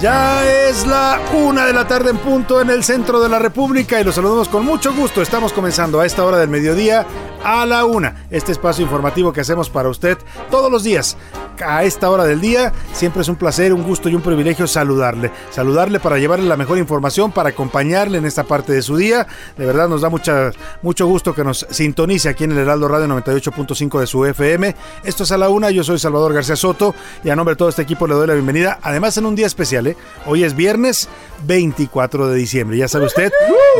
Ya es la una de la tarde en punto en el centro de la República y los saludamos con mucho gusto. Estamos comenzando a esta hora del mediodía a la una. Este espacio informativo que hacemos para usted todos los días. A esta hora del día siempre es un placer, un gusto y un privilegio saludarle. Saludarle para llevarle la mejor información, para acompañarle en esta parte de su día. De verdad nos da mucha, mucho gusto que nos sintonice aquí en el Heraldo Radio 98.5 de su FM. Esto es a la una. Yo soy Salvador García Soto y a nombre de todo este equipo le doy la bienvenida. Además en un día especial. ¿Eh? Hoy es viernes 24 de diciembre. Ya sabe usted,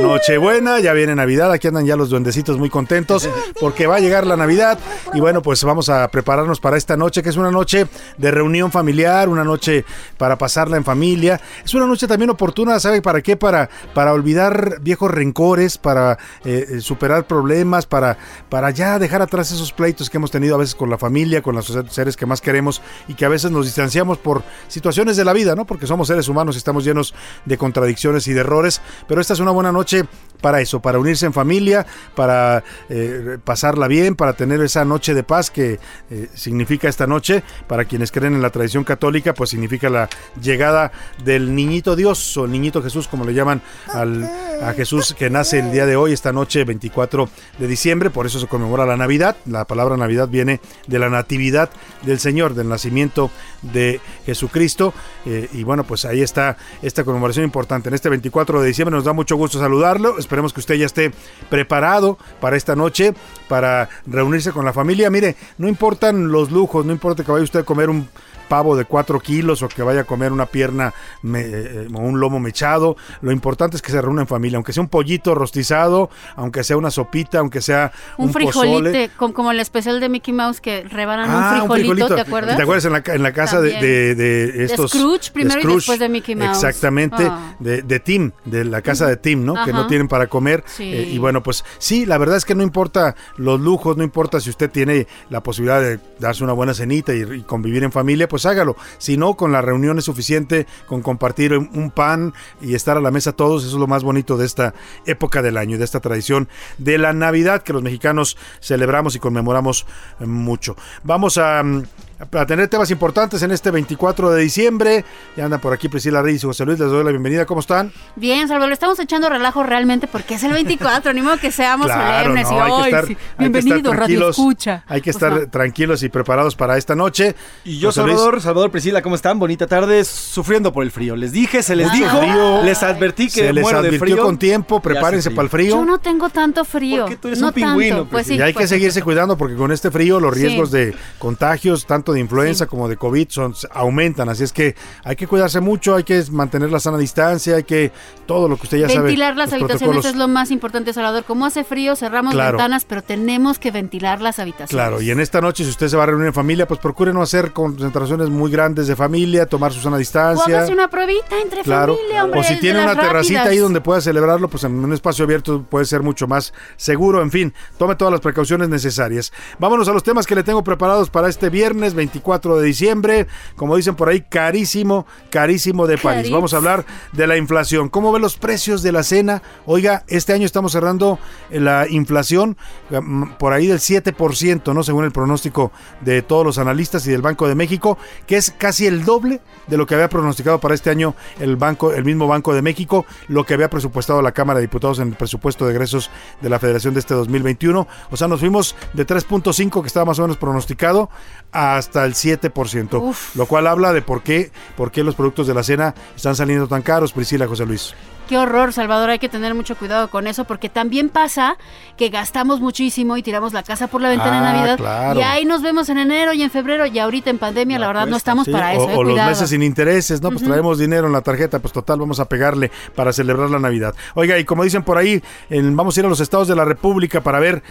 Nochebuena, ya viene Navidad. Aquí andan ya los duendecitos muy contentos porque va a llegar la Navidad. Y bueno, pues vamos a prepararnos para esta noche, que es una noche de reunión familiar, una noche para pasarla en familia. Es una noche también oportuna, ¿sabe para qué? Para, para olvidar viejos rencores, para eh, superar problemas, para, para ya dejar atrás esos pleitos que hemos tenido a veces con la familia, con los seres que más queremos y que a veces nos distanciamos por situaciones de la vida, ¿no? Porque somos seres humanos y estamos llenos de contradicciones y de errores, pero esta es una buena noche para eso, para unirse en familia, para eh, pasarla bien, para tener esa noche de paz que eh, significa esta noche, para quienes creen en la tradición católica, pues significa la llegada del niñito Dios o niñito Jesús, como le llaman al, a Jesús que nace el día de hoy, esta noche 24 de diciembre, por eso se conmemora la Navidad, la palabra Navidad viene de la natividad del Señor, del nacimiento de Jesucristo, eh, y bueno, pues ahí está esta conmemoración importante. En este 24 de diciembre nos da mucho gusto saludarlo. Esperemos que usted ya esté preparado para esta noche, para reunirse con la familia. Mire, no importan los lujos, no importa que vaya usted a comer un pavo de 4 kilos o que vaya a comer una pierna eh, o un lomo mechado. Lo importante es que se reúna en familia, aunque sea un pollito rostizado, aunque sea una sopita, aunque sea un, un frijolite, como, el especial de Mickey Mouse que rebanan ah, un, frijolito, ¿te acuerdas? ¿Te acuerdas en la, casa de, de, estos... De Scrooge primero y después de Mickey Mouse. Exactamente, ah. de, Tim, de la casa de Tim, ¿no? Que no tienen para comer. Eh, y bueno, pues sí, la verdad es que no importa los lujos, no importa si usted tiene la posibilidad de darse una buena cenita y, y convivir en familia, pues hágalo. Si no, con la reunión es suficiente, con compartir un pan y estar a la mesa todos, eso es lo más bonito de esta época del año, de esta tradición de la Navidad que los mexicanos celebramos y conmemoramos mucho. Vamos a mm, para tener temas importantes en este 24 de diciembre. Ya andan por aquí Priscila Reyes y José Luis, les doy la bienvenida. ¿Cómo están? Bien, Salvador, le estamos echando relajo realmente porque es el 24, ni modo que seamos solemnes y hoy. bienvenido, Radio Escucha. Hay que estar tranquilos y preparados para esta noche. Y yo, Salvador, Salvador, Priscila, ¿cómo están? Bonita tarde, sufriendo por el frío. Les dije, se les dijo, les advertí que se les advirtió con tiempo, prepárense para el frío. Yo no tengo tanto frío. Porque tú eres un pingüino. Pues y hay que seguirse cuidando porque con este frío los riesgos de contagios, tanto de influenza como de COVID son, aumentan, así es que hay que cuidarse mucho, hay que mantener la sana distancia, hay que todo lo que usted ya sabe. Ventilar las habitaciones es lo más importante, Salvador. Como hace frío, cerramos ventanas, pero tenemos que ventilar las habitaciones. Claro, y en esta noche, si usted se va a reunir en familia, pues procure no hacer concentraciones muy grandes de familia, tomar su sana distancia. O una pruebita entre familia, hombre, O si tiene una terracita ahí donde pueda celebrarlo, pues en un espacio abierto puede ser mucho más seguro. En fin, tome todas las precauciones necesarias. Vámonos a los temas que le tengo preparados para este viernes 24 de diciembre. Como dicen por ahí, carísimo, carísimo de París. Vamos a hablar de la inflación. ¿Cómo ven los precios de la cena? Oiga, este año estamos cerrando la inflación mm, por ahí del 7%, ¿no? Según el pronóstico de todos los analistas y del Banco de México, que es casi el doble de lo que había pronosticado para este año el banco, el mismo Banco de México, lo que había presupuestado la Cámara de Diputados en el presupuesto de egresos de la Federación de este 2021. O sea, nos fuimos de 3.5 que estaba más o menos pronosticado a hasta el 7%, lo cual habla de por qué, por qué los productos de la cena están saliendo tan caros, Priscila José Luis. Qué horror, Salvador, hay que tener mucho cuidado con eso porque también pasa que gastamos muchísimo y tiramos la casa por la ventana en Ah, Navidad claro. y ahí nos vemos en enero y en febrero y ahorita en pandemia, la verdad no estamos para eso, o, eh, o los meses sin intereses, ¿no? Pues traemos dinero en la tarjeta, pues total, vamos a pegarle para celebrar la Navidad. Oiga, y como dicen por ahí, en- vamos a ir a los estados de la República para ver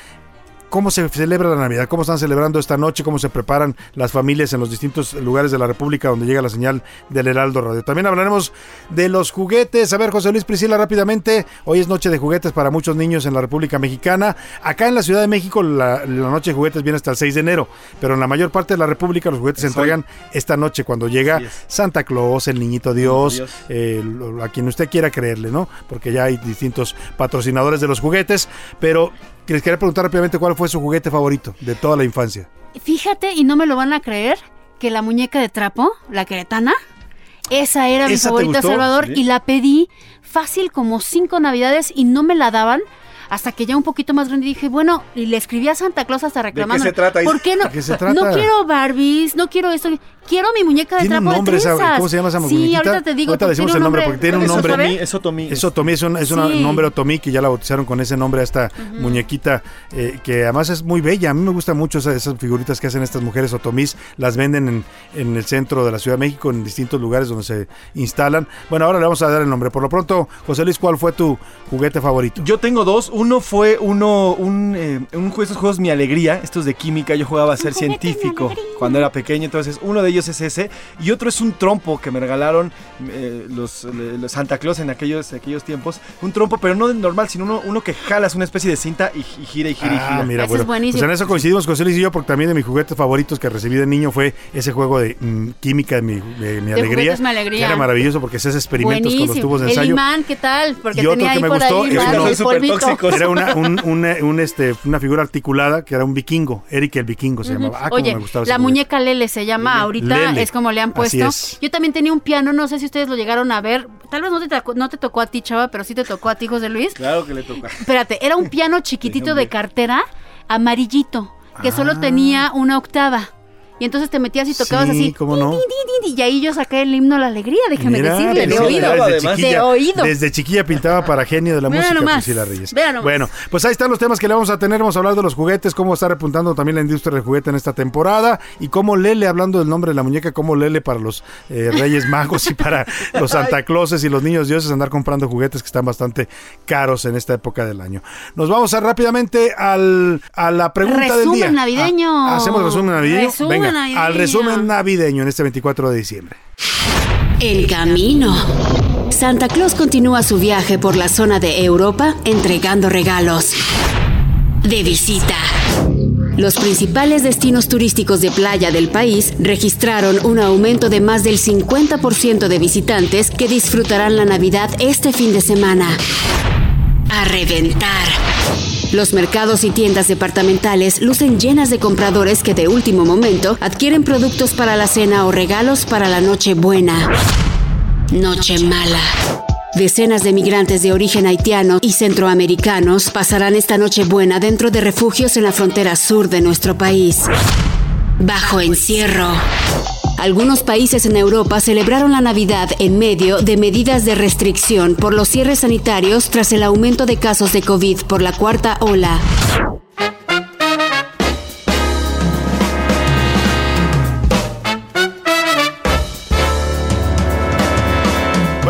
cómo se celebra la Navidad, cómo están celebrando esta noche, cómo se preparan las familias en los distintos lugares de la República donde llega la señal del Heraldo Radio. También hablaremos de los juguetes. A ver, José Luis Priscila, rápidamente, hoy es noche de juguetes para muchos niños en la República Mexicana. Acá en la Ciudad de México la, la noche de juguetes viene hasta el 6 de enero, pero en la mayor parte de la República los juguetes se entregan esta noche cuando llega. Santa Claus, el Niñito Dios, Dios. eh, a quien usted quiera creerle, ¿no? Porque ya hay distintos patrocinadores de los juguetes, pero les quería preguntar rápidamente cuál fue su juguete favorito de toda la infancia. Fíjate, y no me lo van a creer, que la muñeca de trapo, la queretana, esa era mi ¿Esa te favorita? Salvador, Sí. y la pedí fácil como cinco navidades y no me la daban. Hasta que ya un poquito más grande dije, bueno, y le escribí a Santa Claus hasta reclamando. se trata? ¿Por qué no? ¿De qué se trata? No quiero Barbies, no quiero esto. Quiero mi muñeca de ¿Tiene un trapo nombre de trenzas. cómo se llama esa Sí, muñequita? ahorita te digo. Ahorita porque decimos el nombre, porque tiene un nombre. Otomí, es Otomí. Es Otomí, es un, es un Sí. nombre Otomí que ya la bautizaron con ese nombre a esta muñequita eh, que además es muy bella. A mí me gustan mucho esas, esas figuritas que hacen estas mujeres Otomís. Las venden en, en el centro de la Ciudad de México, en distintos lugares donde se instalan. Bueno, ahora le vamos a dar el nombre. Por lo pronto, José Luis, ¿cuál fue tu juguete favorito? Yo tengo dos. Uno fue uno, un, eh, un juego, estos juegos Mi Alegría, estos de química. Yo jugaba a ser científico cuando era pequeño, entonces uno de ellos es ese. Y otro es un trompo que me regalaron eh, los, Santa Claus en aquellos, aquellos tiempos. Un trompo, pero no de normal, sino uno, uno que jalas una especie de cinta y, y gira y gira y Ah, gira. mira, bueno, es buenísimo. pues en eso coincidimos José Luis y yo, porque también de mis juguetes favoritos que recibí de niño fue ese juego de mm, química de mi, de mi alegría. juguetes Mi Alegría. Que era maravilloso porque hacías experimentos con los tubos de El ensayo. imán, ¿qué tal? Porque Y otro tenía que ahí me por gustó ahí es uno- el Son polvito. Era una, un- una- un, este, una figura articulada que era un vikingo, Eric el vikingo se llamaba. Ah, Oye, me gustaba la muñeca Lele se llama ahorita, Lele. es como le han Así puesto. es. Yo también tenía un piano, no sé si ustedes lo llegaron a ver. Tal vez no te, tocó- no te tocó a ti, chava, pero sí te tocó a ti, José Luis. Claro que le toca. Espérate, era un piano chiquitito de cartera, amarillito, que solo Ah. tenía una octava. Y entonces te metías y tocabas Sí, así. cómo no. tin, y ahí yo saqué el himno a la alegría, déjame Mira, decirle, de oído. Desde chiquilla. De oído. Desde chiquilla pintaba para genio de la Mira música, nomás, Priscila Reyes. nomás. Bueno, pues ahí están los temas que le vamos a tener. Vamos a hablar de los juguetes, cómo está repuntando también la industria del juguete en esta temporada y cómo Lele, hablando del nombre de la muñeca, cómo Lele para los eh, Reyes Magos y para los Santa Clauses y los niños dioses andar comprando juguetes que están bastante caros en esta época del año. Nos vamos a rápidamente al, a la pregunta del Resumen día. navideño. Ah, Hacemos resumen navideño. Resumen Venga, navideño. al resumen navideño en este 24 de diciembre. En camino. Santa Claus continúa su viaje por la zona de Europa entregando regalos. De visita. Los principales destinos turísticos de playa del país registraron un aumento de más del 50% de visitantes que disfrutarán la Navidad este fin de semana. A reventar. Los mercados y tiendas departamentales lucen llenas de compradores que de último momento adquieren productos para la cena o regalos para la noche buena. Noche mala. Decenas de migrantes de origen haitiano y centroamericanos pasarán esta noche buena dentro de refugios en la frontera sur de nuestro país. Bajo encierro. Algunos países en Europa celebraron la Navidad en medio de medidas de restricción por los cierres sanitarios tras el aumento de casos de COVID por la cuarta ola.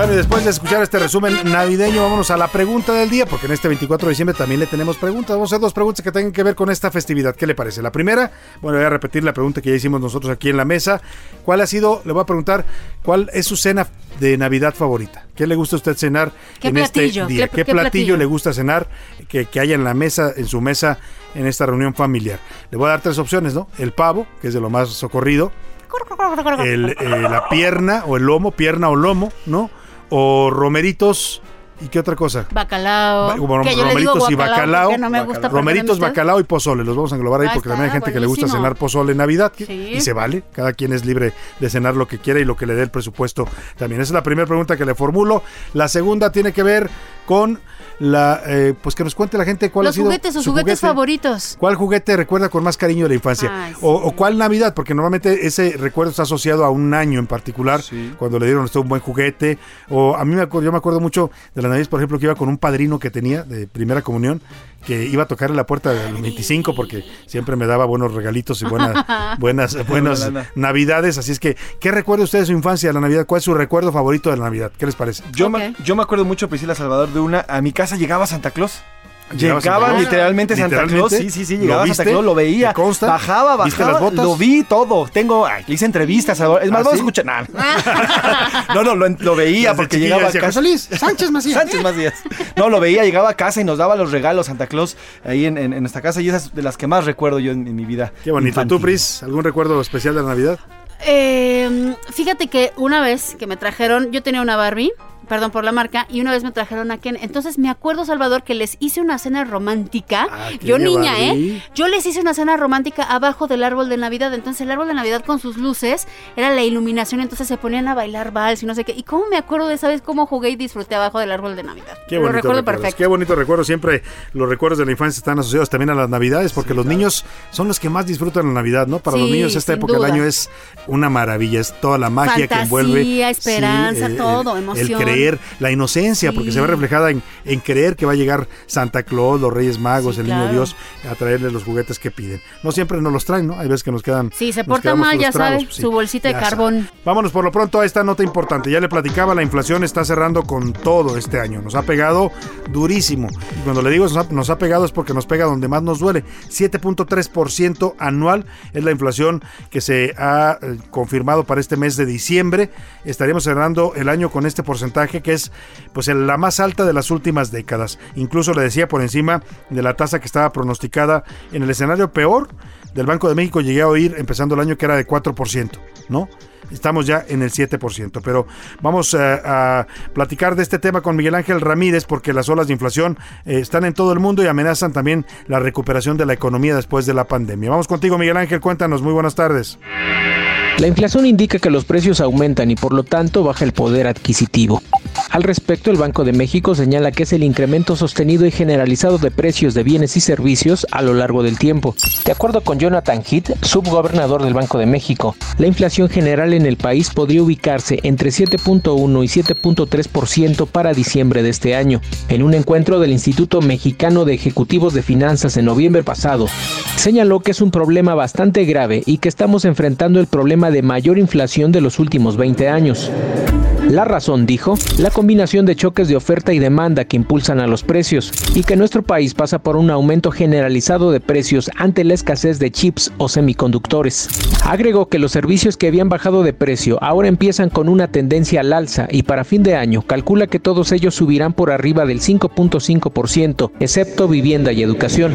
Bueno, y después de escuchar este resumen navideño, vámonos a la pregunta del día, porque en este 24 de diciembre también le tenemos preguntas. Vamos a hacer dos preguntas que tengan que ver con esta festividad. ¿Qué le parece? La primera, bueno, voy a repetir la pregunta que ya hicimos nosotros aquí en la mesa. ¿Cuál ha sido, le voy a preguntar, cuál es su cena de Navidad favorita? ¿Qué le gusta a usted cenar ¿Qué en platillo? este día? ¿Qué- ¿Qué, qué platillo, platillo? le gusta cenar que, que haya en la mesa, en su mesa, en esta reunión familiar? Le voy a dar tres opciones, ¿no? El pavo, que es de lo más socorrido. el, eh, la pierna o el lomo, pierna o lomo, ¿no? O romeritos. ¿Y qué otra cosa? Bacalao. Va- como que yo le digo romeritos y bacalao. porque No me gusta, Romeritos, bacalao y pozole. Los vamos a englobar ahí porque también hay gente que le gusta cenar pozole en Navidad. que- Sí. Y se vale. Cada quien es libre de cenar lo que quiera y lo que le dé el presupuesto también. Esa es la primera pregunta que le formulo. La segunda tiene que ver con la eh, pues que nos cuente la gente cuál Los ha sido juguetes, sus su juguetes juguete. favoritos. ¿Cuál juguete recuerda con más cariño de la infancia? Ay, sí. o, o cuál Navidad, porque normalmente ese recuerdo está asociado a un año en particular, Sí. cuando le dieron usted un buen juguete. O a mí me acuerdo, yo me acuerdo mucho de la Navidad, por ejemplo, que iba con un padrino que tenía de primera comunión, que iba a tocar en la puerta del 25 porque siempre me daba buenos regalitos y buenas, buenas, buenas. Navidades. Así es que, ¿qué recuerda usted de su infancia de la Navidad? ¿Cuál es su recuerdo favorito de la Navidad? ¿Qué les parece? Yo, me, yo me acuerdo mucho, Priscila Salvador, de una. A mi casa llegaba Santa Claus. ¿Llegaba Llegaba, Santa Claus? literalmente Santa. Claus. Sí, sí, sí, ¿Lo llegaba viste? Santa Claus, lo veía. ¿Te consta? Bajaba, ¿Viste bajaba. las botas? Lo vi todo. Tengo. ay, le hice entrevistas. Salvador. Es más, ¿Ah, vamos sí? a escuchar. Nah. no, no, lo, lo veía Desde porque llegaba a casa. Luis, Sánchez Macías. Sánchez Macías. No, lo veía, llegaba a casa y nos daba los regalos Santa Claus ahí en, en- en nuestra casa y esas de las que más recuerdo yo en, en mi vida. Qué bonito. infantil. ¿Tú, Pris, algún recuerdo especial de la Navidad? Eh, fíjate que una vez que me trajeron, yo tenía una Barbie, perdón por la marca, y una vez me trajeron a Ken. Entonces me acuerdo, Salvador, que les hice una cena romántica. Ah, yo niña. ¿eh? Yo les hice una cena romántica abajo del árbol de Navidad. Entonces el árbol de Navidad con sus luces era la iluminación, entonces se ponían a bailar vals y no sé qué. ¿Y cómo me acuerdo de esa vez cómo jugué y disfruté abajo del árbol de Navidad? Qué Lo bonito recuerdo recuerdos, perfecto. Qué bonito recuerdo. Siempre los recuerdos de la infancia están asociados también a las Navidades, porque los niños son los que más disfrutan la Navidad, ¿no? Para los Sí, niños esta época del año es una maravilla, es toda la magia que Fantasía, envuelve. esperanza, todo, el- emoción. El creer, la inocencia, porque se ve reflejada en, en creer que va a llegar Santa Claus, los Reyes Magos, Sí, el Niño. Dios, a traerles los juguetes que piden. No siempre nos los traen, ¿no? Hay veces que nos quedan. Sí, se porta mal, ya frustrados, sabe, su bolsita de carbón. sabe. Vámonos por lo pronto a esta nota importante. Ya le platicaba, la inflación está cerrando con todo este año. Nos ha pegado durísimo. Y cuando le digo nos ha, nos ha pegado es porque nos pega donde más nos duele. 7.3% anual es la inflación que se ha eh, confirmado para este mes de diciembre. Estaríamos cerrando el año con este porcentaje que es pues la más alta de las últimas décadas. Incluso le decía por encima de la tasa que estaba pronosticada en el escenario peor del Banco de México llegué a oír empezando el año que era de 4%, ¿no? Estamos ya en el 7%, pero vamos eh, a platicar de este tema con Miguel Ángel Ramírez porque las olas de inflación eh, están en todo el mundo y amenazan también la recuperación de la economía después de la pandemia. Vamos contigo Miguel Ángel, cuéntanos, muy buenas tardes. La inflación indica que los precios aumentan y por lo tanto baja el poder adquisitivo. Al respecto, el Banco de México señala que es el incremento sostenido y generalizado de precios de bienes y servicios a lo largo del tiempo. De acuerdo con Jonathan Heath, subgobernador del Banco de México, la inflación general en el país podría ubicarse entre 7.1 y 7.3% para diciembre de este año. En un encuentro del Instituto Mexicano de Ejecutivos de Finanzas en noviembre pasado, señaló que es un problema bastante grave y que estamos enfrentando el problema de mayor inflación de los últimos 20 años. La razón, dijo, la combinación de choques de oferta y demanda que impulsan a los precios y que nuestro país pasa por un aumento generalizado de precios ante la escasez de chips o semiconductores. Agregó que los servicios que habían bajado de precio ahora empiezan con una tendencia al alza y para fin de año calcula que todos ellos subirán por arriba del 5.5%, excepto vivienda y educación.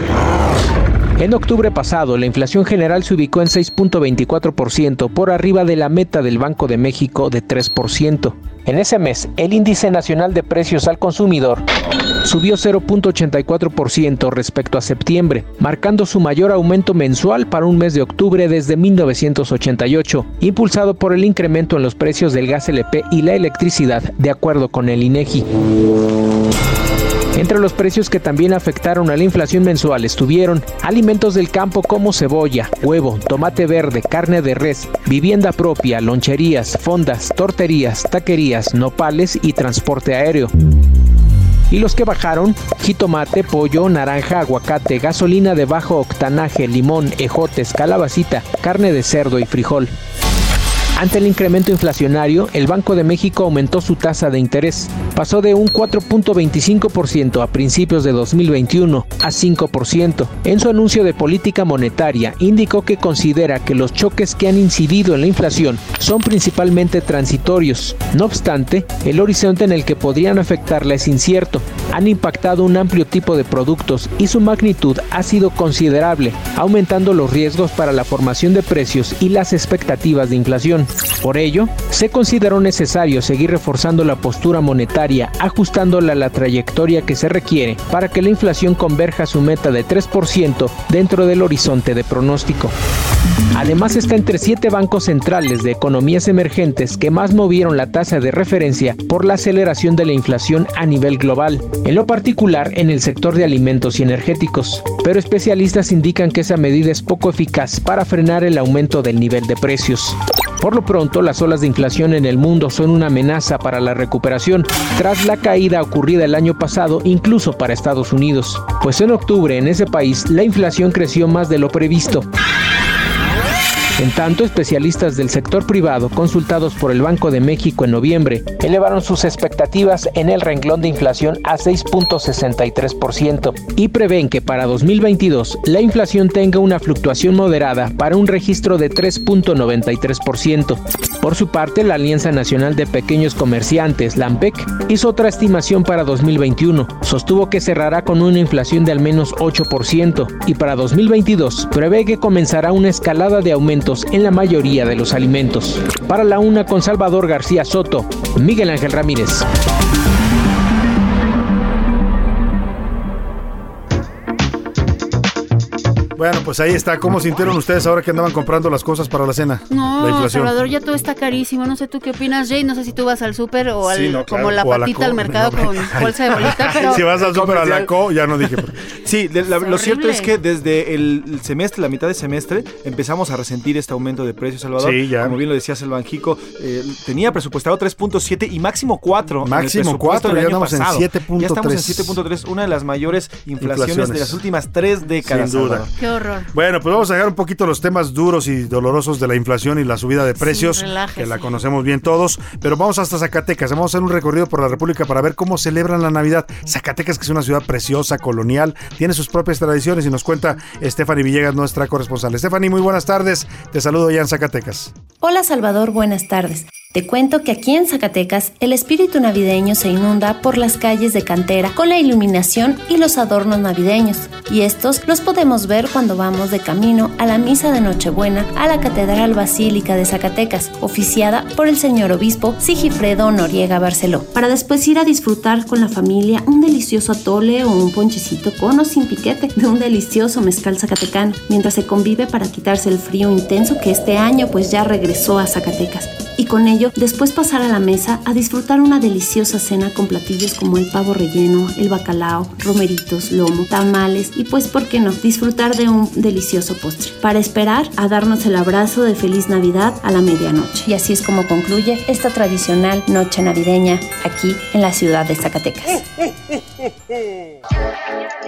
En octubre pasado, la inflación general se ubicó en 6.24%, por arriba de la meta del Banco de México de 3%. En ese mes, el índice nacional de precios al consumidor subió 0.84% respecto a septiembre, marcando su mayor aumento mensual para un mes de octubre desde 1988, impulsado por el incremento en los precios del gas LP y la electricidad, de acuerdo con el INEGI. Entre los precios que también afectaron a la inflación mensual estuvieron alimentos del campo como cebolla, huevo, tomate verde, carne de res, vivienda propia, loncherías, fondas, torterías, taquerías, nopales y transporte aéreo. Y los que bajaron, jitomate, pollo, naranja, aguacate, gasolina de bajo octanaje, limón, ejotes, calabacita, carne de cerdo y frijol. Ante el incremento inflacionario, el Banco de México aumentó su tasa de interés. Pasó de un 4.25% a principios de 2021 a 5%. En su anuncio de política monetaria, indicó que considera que los choques que han incidido en la inflación son principalmente transitorios. No obstante, el horizonte en el que podrían afectarla es incierto. Han impactado un amplio tipo de productos y su magnitud ha sido considerable, aumentando los riesgos para la formación de precios y las expectativas de inflación. Por ello, se consideró necesario seguir reforzando la postura monetaria, ajustándola a la trayectoria que se requiere para que la inflación converja a su meta de 3% dentro del horizonte de pronóstico. Además está entre siete bancos centrales de economías emergentes que más movieron la tasa de referencia por la aceleración de la inflación a nivel global, en lo particular en el sector de alimentos y energéticos. Pero especialistas indican que esa medida es poco eficaz para frenar el aumento del nivel de precios. Por lo pronto, las olas de inflación en el mundo son una amenaza para la recuperación tras la caída ocurrida el año pasado incluso para Estados Unidos, pues en octubre en ese país la inflación creció más de lo previsto. En tanto, especialistas del sector privado consultados por el Banco de México en noviembre elevaron sus expectativas en el renglón de inflación a 6.63% y prevén que para 2022 la inflación tenga una fluctuación moderada para un registro de 3.93%. Por su parte, la Alianza Nacional de Pequeños Comerciantes, LAMPEC, hizo otra estimación para 2021. Sostuvo que cerrará con una inflación de al menos 8% y para 2022 prevé que comenzará una escalada de en la mayoría de los alimentos. Para la una con Salvador García Soto, Miguel Ángel Ramírez. Bueno, pues ahí está. ¿Cómo sintieron ustedes ahora que andaban comprando las cosas para la cena? No, la inflación. Salvador, ya todo está carísimo. No sé tú qué opinas, Jay. No sé si tú vas al súper o al, Sí, no, claro. como la O la patita al mercado no, con bolsa de bolita, pero Si vas al súper a la co, ya no dije. Sí, de- la- lo cierto es que desde el semestre, la mitad del semestre, empezamos a resentir este aumento de precios, Salvador. Sí, ya. Como bien lo decías, el Banjico eh, tenía presupuestado 3.7 y máximo 4. Máximo 4, ya andamos en 7.3. Ya estamos en 7.3, una de las mayores inflaciones, Inflaciones. de las últimas tres décadas. Sin duda. Salvador. Horror. Bueno, pues vamos a dejar un poquito los temas duros y dolorosos de la inflación y la subida de precios, relájese. que la conocemos bien todos, pero vamos hasta Zacatecas, vamos a hacer un recorrido por la República para ver cómo celebran la Navidad. Zacatecas, que es una ciudad preciosa, colonial, tiene sus propias tradiciones y nos cuenta Stephanie Villegas, nuestra corresponsal. Stephanie, muy buenas tardes, te saludo ya en Zacatecas. Hola Salvador, buenas tardes. Te cuento que aquí en Zacatecas el espíritu navideño se inunda por las calles de cantera con la iluminación y los adornos navideños. Y estos los podemos ver cuando vamos de camino a la misa de Nochebuena a la Catedral Basílica de Zacatecas, oficiada por el señor obispo Sigifredo Noriega Barceló. Para después ir a disfrutar con la familia un delicioso atole o un ponchecito con o sin piquete de un delicioso mezcal zacatecano, mientras se convive para quitarse el frío intenso que este año pues ya regresó a Zacatecas y con ello después pasar a la mesa a disfrutar una deliciosa cena con platillos como el pavo relleno, el bacalao, romeritos, lomo, tamales y pues por qué no, disfrutar de un delicioso postre, para esperar a darnos el abrazo de feliz Navidad a la medianoche. Y así es como concluye esta tradicional noche navideña aquí en la ciudad de Zacatecas.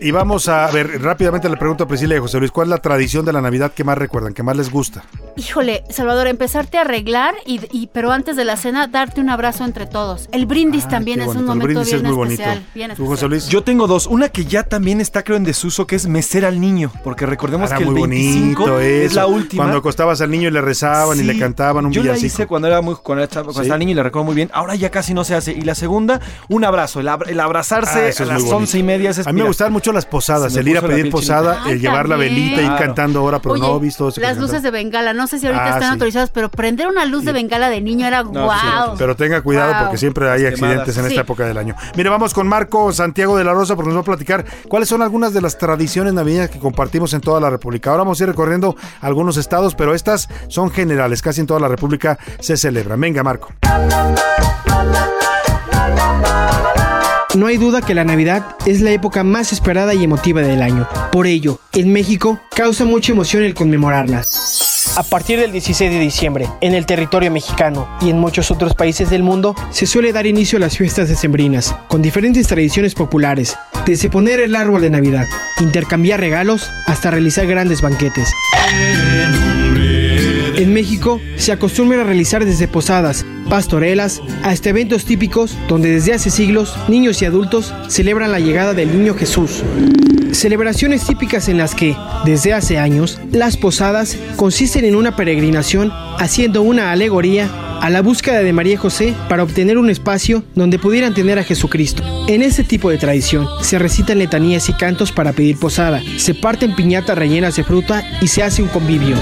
Y vamos a ver, rápidamente le pregunto a Priscila y a José Luis, ¿cuál es la tradición de la Navidad que más recuerdan, que más les gusta? Híjole, Salvador, empezarte a arreglar y, y- pero antes de la cena darte un abrazo entre todos. El brindis Ah, también es un bonito. El momento brindis bien es muy bonito. especial. Bien ¿Tú, especial. José Luis? Yo tengo dos. Una que ya también está, creo, en desuso, que es mecer al niño. Porque recordemos Era que el muy 25 bonito es la última. Cuando acostabas al niño y le rezaban y le cantaban un Yo la villancico. hice cuando era muy cuando era, chavo- cuando Sí. estaba niño y la recuerdo muy bien. Ahora ya casi no se hace. Y la segunda, un abrazo. El, abra- el abrazarse Ah, a las bonito. once y media. es- A mí me mira, gustaban mucho las posadas, el ir a pedir posada, el llevar la velita, ir también. cantando ahora pro Oye, nobis, todo eso las luces de bengala, no sé si ahorita Ah, están sí. autorizadas, pero prender una luz de bengala de niño era No, guau. Pero tenga cuidado Wow. porque siempre hay Las accidentes quemadas. en esta época del año. Mire, vamos con Marco Santiago de la Rosa porque nos va a platicar cuáles son algunas de las tradiciones navideñas que compartimos en toda la República. Ahora vamos a ir recorriendo algunos estados, pero estas son generales, casi en toda la República se celebran. Venga, Marco. No hay duda que la Navidad es la época más esperada y emotiva del año. Por ello, en México causa mucha emoción el conmemorarla. A partir del 16 de diciembre, en el territorio mexicano y en muchos otros países del mundo, se suele dar inicio a las fiestas decembrinas, con diferentes tradiciones populares, desde poner el árbol de Navidad, intercambiar regalos, hasta realizar grandes banquetes. En México se acostumbra a realizar desde posadas, pastorelas, hasta eventos típicos donde desde hace siglos niños y adultos celebran la llegada del niño Jesús. Celebraciones típicas en las que, desde hace años, las posadas consisten en una peregrinación haciendo una alegoría a la búsqueda de María José para obtener un espacio donde pudieran tener a Jesucristo. En este tipo de tradición se recitan letanías y cantos para pedir posada, se parten piñatas rellenas de fruta y se hace un convivio.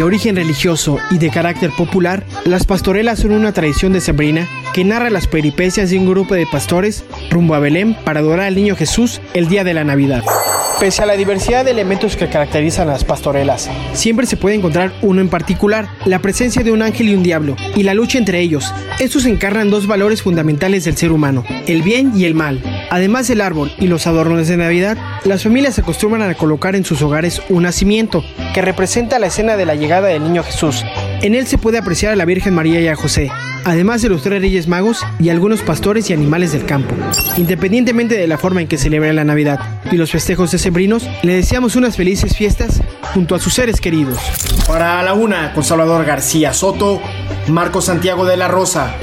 De origen religioso y de carácter popular, las pastorelas son una tradición decembrina que narra las peripecias de un grupo de pastores rumbo a Belén para adorar al niño Jesús el día de la Navidad. Pese a la diversidad de elementos que caracterizan las pastorelas, siempre se puede encontrar uno en particular, la presencia de un ángel y un diablo, y la lucha entre ellos. Estos encarnan dos valores fundamentales del ser humano, el bien y el mal. Además del árbol y los adornos de Navidad, las familias se acostumbran a colocar en sus hogares un nacimiento, que representa la escena de la llegada del niño Jesús. En él se puede apreciar a la Virgen María y a José, además de los tres reyes magos y algunos pastores y animales del campo. Independientemente de la forma en que celebra la Navidad y los festejos decembrinos, le deseamos unas felices fiestas junto a sus seres queridos. Para la una, con Salvador García Soto, Marco Santiago de la Rosa.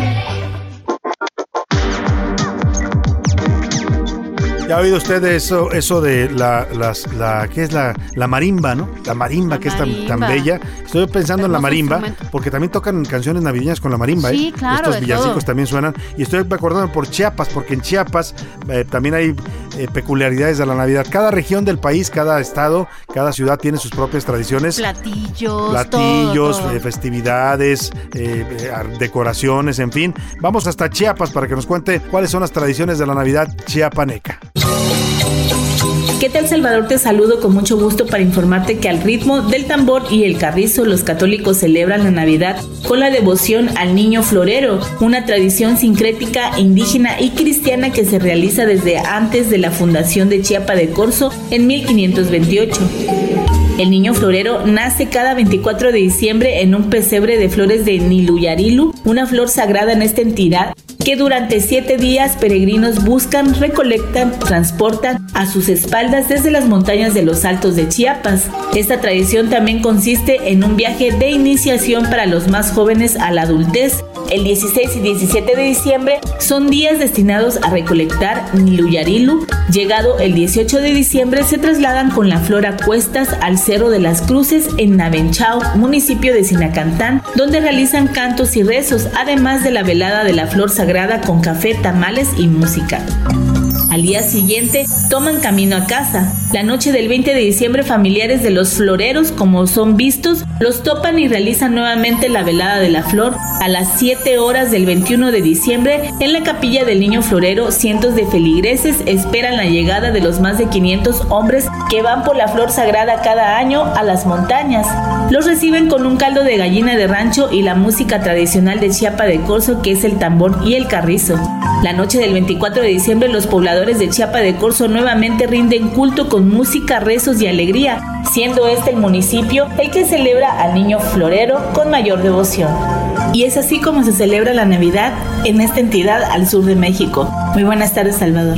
¿Ya ha oído usted eso, eso de la, las, la, ¿qué es la, la marimba, no? La marimba, La que es tan, tan bella. Estoy pensando en la marimba, porque también tocan canciones navideñas con la marimba, Sí, ¿eh? claro, Estos villancicos todo. también suenan. Y estoy acordando por Chiapas, porque en Chiapas eh, también hay eh, peculiaridades de la Navidad. Cada región del país, cada estado, cada ciudad tiene sus propias tradiciones. Platillos, platillos, todo, todo. eh, festividades, eh, eh, decoraciones, en fin. Vamos hasta Chiapas para que nos cuente cuáles son las tradiciones de la Navidad chiapaneca. ¿Qué tal Salvador? Te saludo con mucho gusto para informarte que al ritmo del tambor y el carrizo los católicos celebran la Navidad con la devoción al niño florero, una tradición sincrética, indígena y cristiana que se realiza desde antes de la fundación de Chiapa de Corzo en 1528. El niño florero nace cada 24 de diciembre en un pesebre de flores de Niluyarilu, una flor sagrada en esta entidad que durante siete días peregrinos buscan, recolectan, transportan a sus espaldas desde las montañas de los Altos de Chiapas. Esta tradición también consiste en un viaje de iniciación para los más jóvenes a la adultez. El 16 y 17 de diciembre son días destinados a recolectar Niluyarilu. Llegado el 18 de diciembre se trasladan con la flor a cuestas al Cerro de las Cruces en Navenchao, municipio de Sinacantán, donde realizan cantos y rezos, además de la velada de la flor sagrada con café, tamales y música. Al día siguiente toman camino a casa. La noche del 20 de diciembre familiares de los floreros, como son vistos, los topan y realizan nuevamente la velada de la flor. A las 7 horas del 21 de diciembre, en la capilla del niño florero, cientos de feligreses esperan la llegada de los más de 500 hombres que van por la flor sagrada cada año a las montañas. Los reciben con un caldo de gallina de rancho y la música tradicional de Chiapa de Corzo, que es el tambor y el carrizo. La noche del 24 de diciembre los pobladores de Chiapa de Corzo nuevamente rinden culto con música, rezos y alegría, siendo este el municipio el que celebra al niño florero con mayor devoción. Y es así como se celebra la Navidad en esta entidad al sur de México. Muy buenas tardes, Salvador.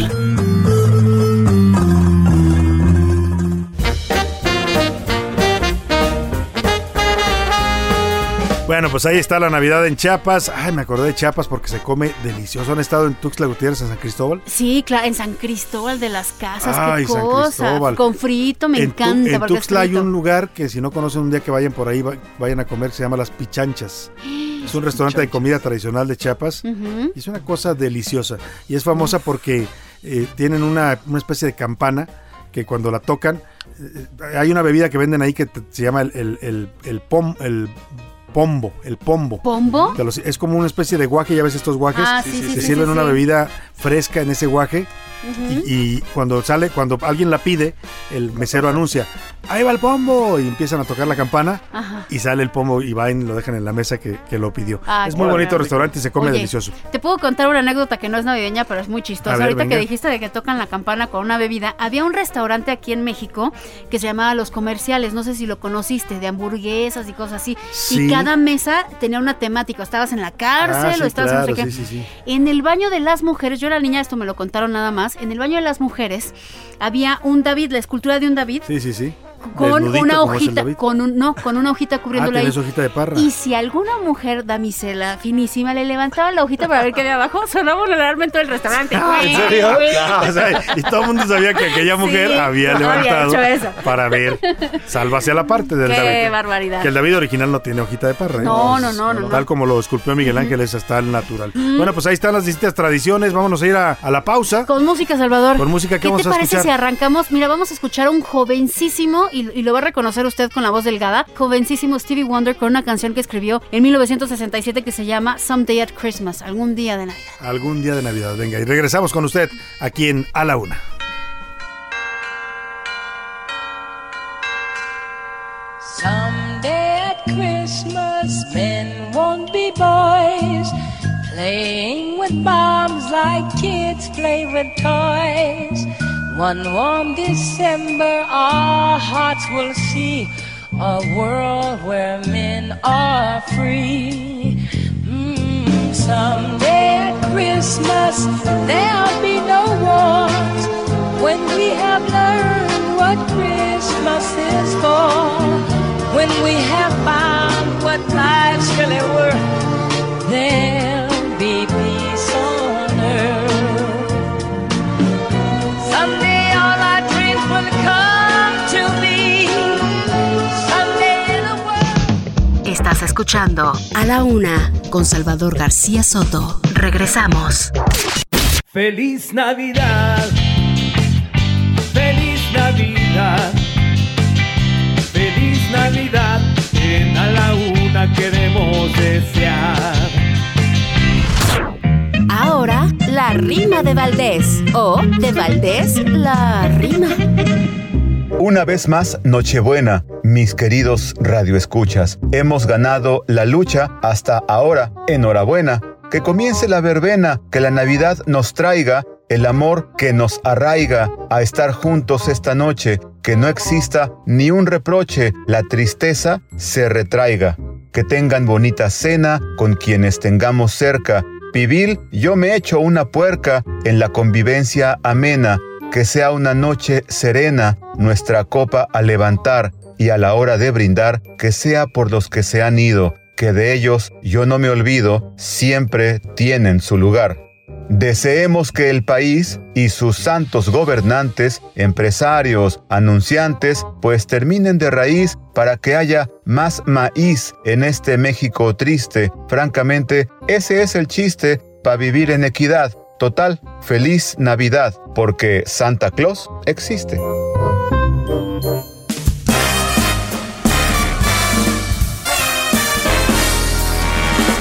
Bueno, pues ahí está la Navidad en Chiapas. Ay, me acordé de Chiapas porque se come delicioso. ¿Han estado en Tuxtla Gutiérrez, en San Cristóbal? Sí, claro, en San Cristóbal de las Casas, Ay, qué San cosas. Cristóbal. Con frito, me en Tu- encanta. en Tuxtla hay un lugar que si no conocen un día que vayan por ahí, va- vayan a comer, que se llama Las Pichanchas. Es un restaurante de comida tradicional de Chiapas. Y es una cosa deliciosa. Y es famosa porque eh, tienen una, una especie de campana que cuando la tocan, eh, hay una bebida que venden ahí que te- se llama el, el, el- el pom, el pombo, el pombo. ¿Pombo? Los- es como una especie de guaje, ya ves estos guajes, Ah, sí, sí, se sí, sirven una bebida fresca en ese guaje Y, y cuando sale, cuando alguien la pide, el mesero anuncia, ahí va el pombo y empiezan a tocar la campana Ajá. y sale el pombo y van y lo dejan en la mesa que, que lo pidió. Ah, es muy bonito el restaurante y se come Oye, delicioso. Te puedo contar una anécdota que no es navideña, pero es muy chistosa. Ver, Ahorita venga. que dijiste de que tocan la campana con una bebida, había un restaurante aquí en México que se llamaba Los Comerciales, no sé si lo conociste, de hamburguesas y cosas así. Sí. Y cada mesa tenía una temática, estabas en la cárcel Ah, sí, o estabas en no sé qué. sí. En el baño de las mujeres, yo era niña, esto me lo contaron nada más, en el baño de las mujeres había un David, la escultura de un David Sí, sí, sí. Con Desnudito, una hojita, con un no, con una hojita Ah, cubriéndola ahí. tenés hojita de parra. Y si alguna mujer damisela finísima le levantaba la hojita para ver qué había abajo, sonaba un alarma en todo el restaurante. Ah, ¿En serio? O sea, y todo el mundo sabía que aquella mujer Sí, había levantado eso. para ver. Salva hacia la parte del Qué David. barbaridad. Que el David original no tiene hojita de parra. ¿eh? No, no, Es no, no, Tal no. como lo esculpió Miguel Ángel, es hasta el natural. Bueno, pues ahí están las distintas tradiciones. Vámonos a ir a, a la pausa. Con música, Salvador. Con música, ¿qué vamos te a parece si arrancamos? Mira, vamos a escuchar a un jovencísimo y, y lo va a reconocer usted con la voz delgada, jovencísimo Stevie Wonder con una canción que escribió en 1967 que se llama Someday at Christmas, algún día de Navidad. Algún día de Navidad, venga. Y regresamos con usted aquí en A la Una. Someday at Christmas, men won't be boys, playing with bombs like kids play with toys. One warm December, our hearts will see a world where men are free. Mm, someday at Christmas, there'll be no wars when we have learned what Christmas is escuchando A la Una con Salvador García Soto. Regresamos. Feliz Navidad, feliz Navidad, feliz Navidad, en a la una queremos desear. Ahora, la rima de Valdés. O de Valdés, la rima. Una vez más, Nochebuena, mis queridos radioescuchas. Hemos ganado la lucha hasta ahora. Enhorabuena. Que comience la verbena, que la Navidad nos traiga el amor que nos arraiga a estar juntos esta noche, que no exista ni un reproche, la tristeza se retraiga. Que tengan bonita cena con quienes tengamos cerca. Pibil, yo me echo una puerca en la convivencia amena, que sea una noche serena, nuestra copa a levantar y a la hora de brindar, que sea por los que se han ido, que de ellos yo no me olvido, siempre tienen su lugar. Deseemos que el país y sus santos gobernantes, empresarios, anunciantes, pues terminen de raíz para que haya más maíz en este México triste. Francamente, ese es el chiste para vivir en equidad. Total, feliz Navidad, porque Santa Claus existe.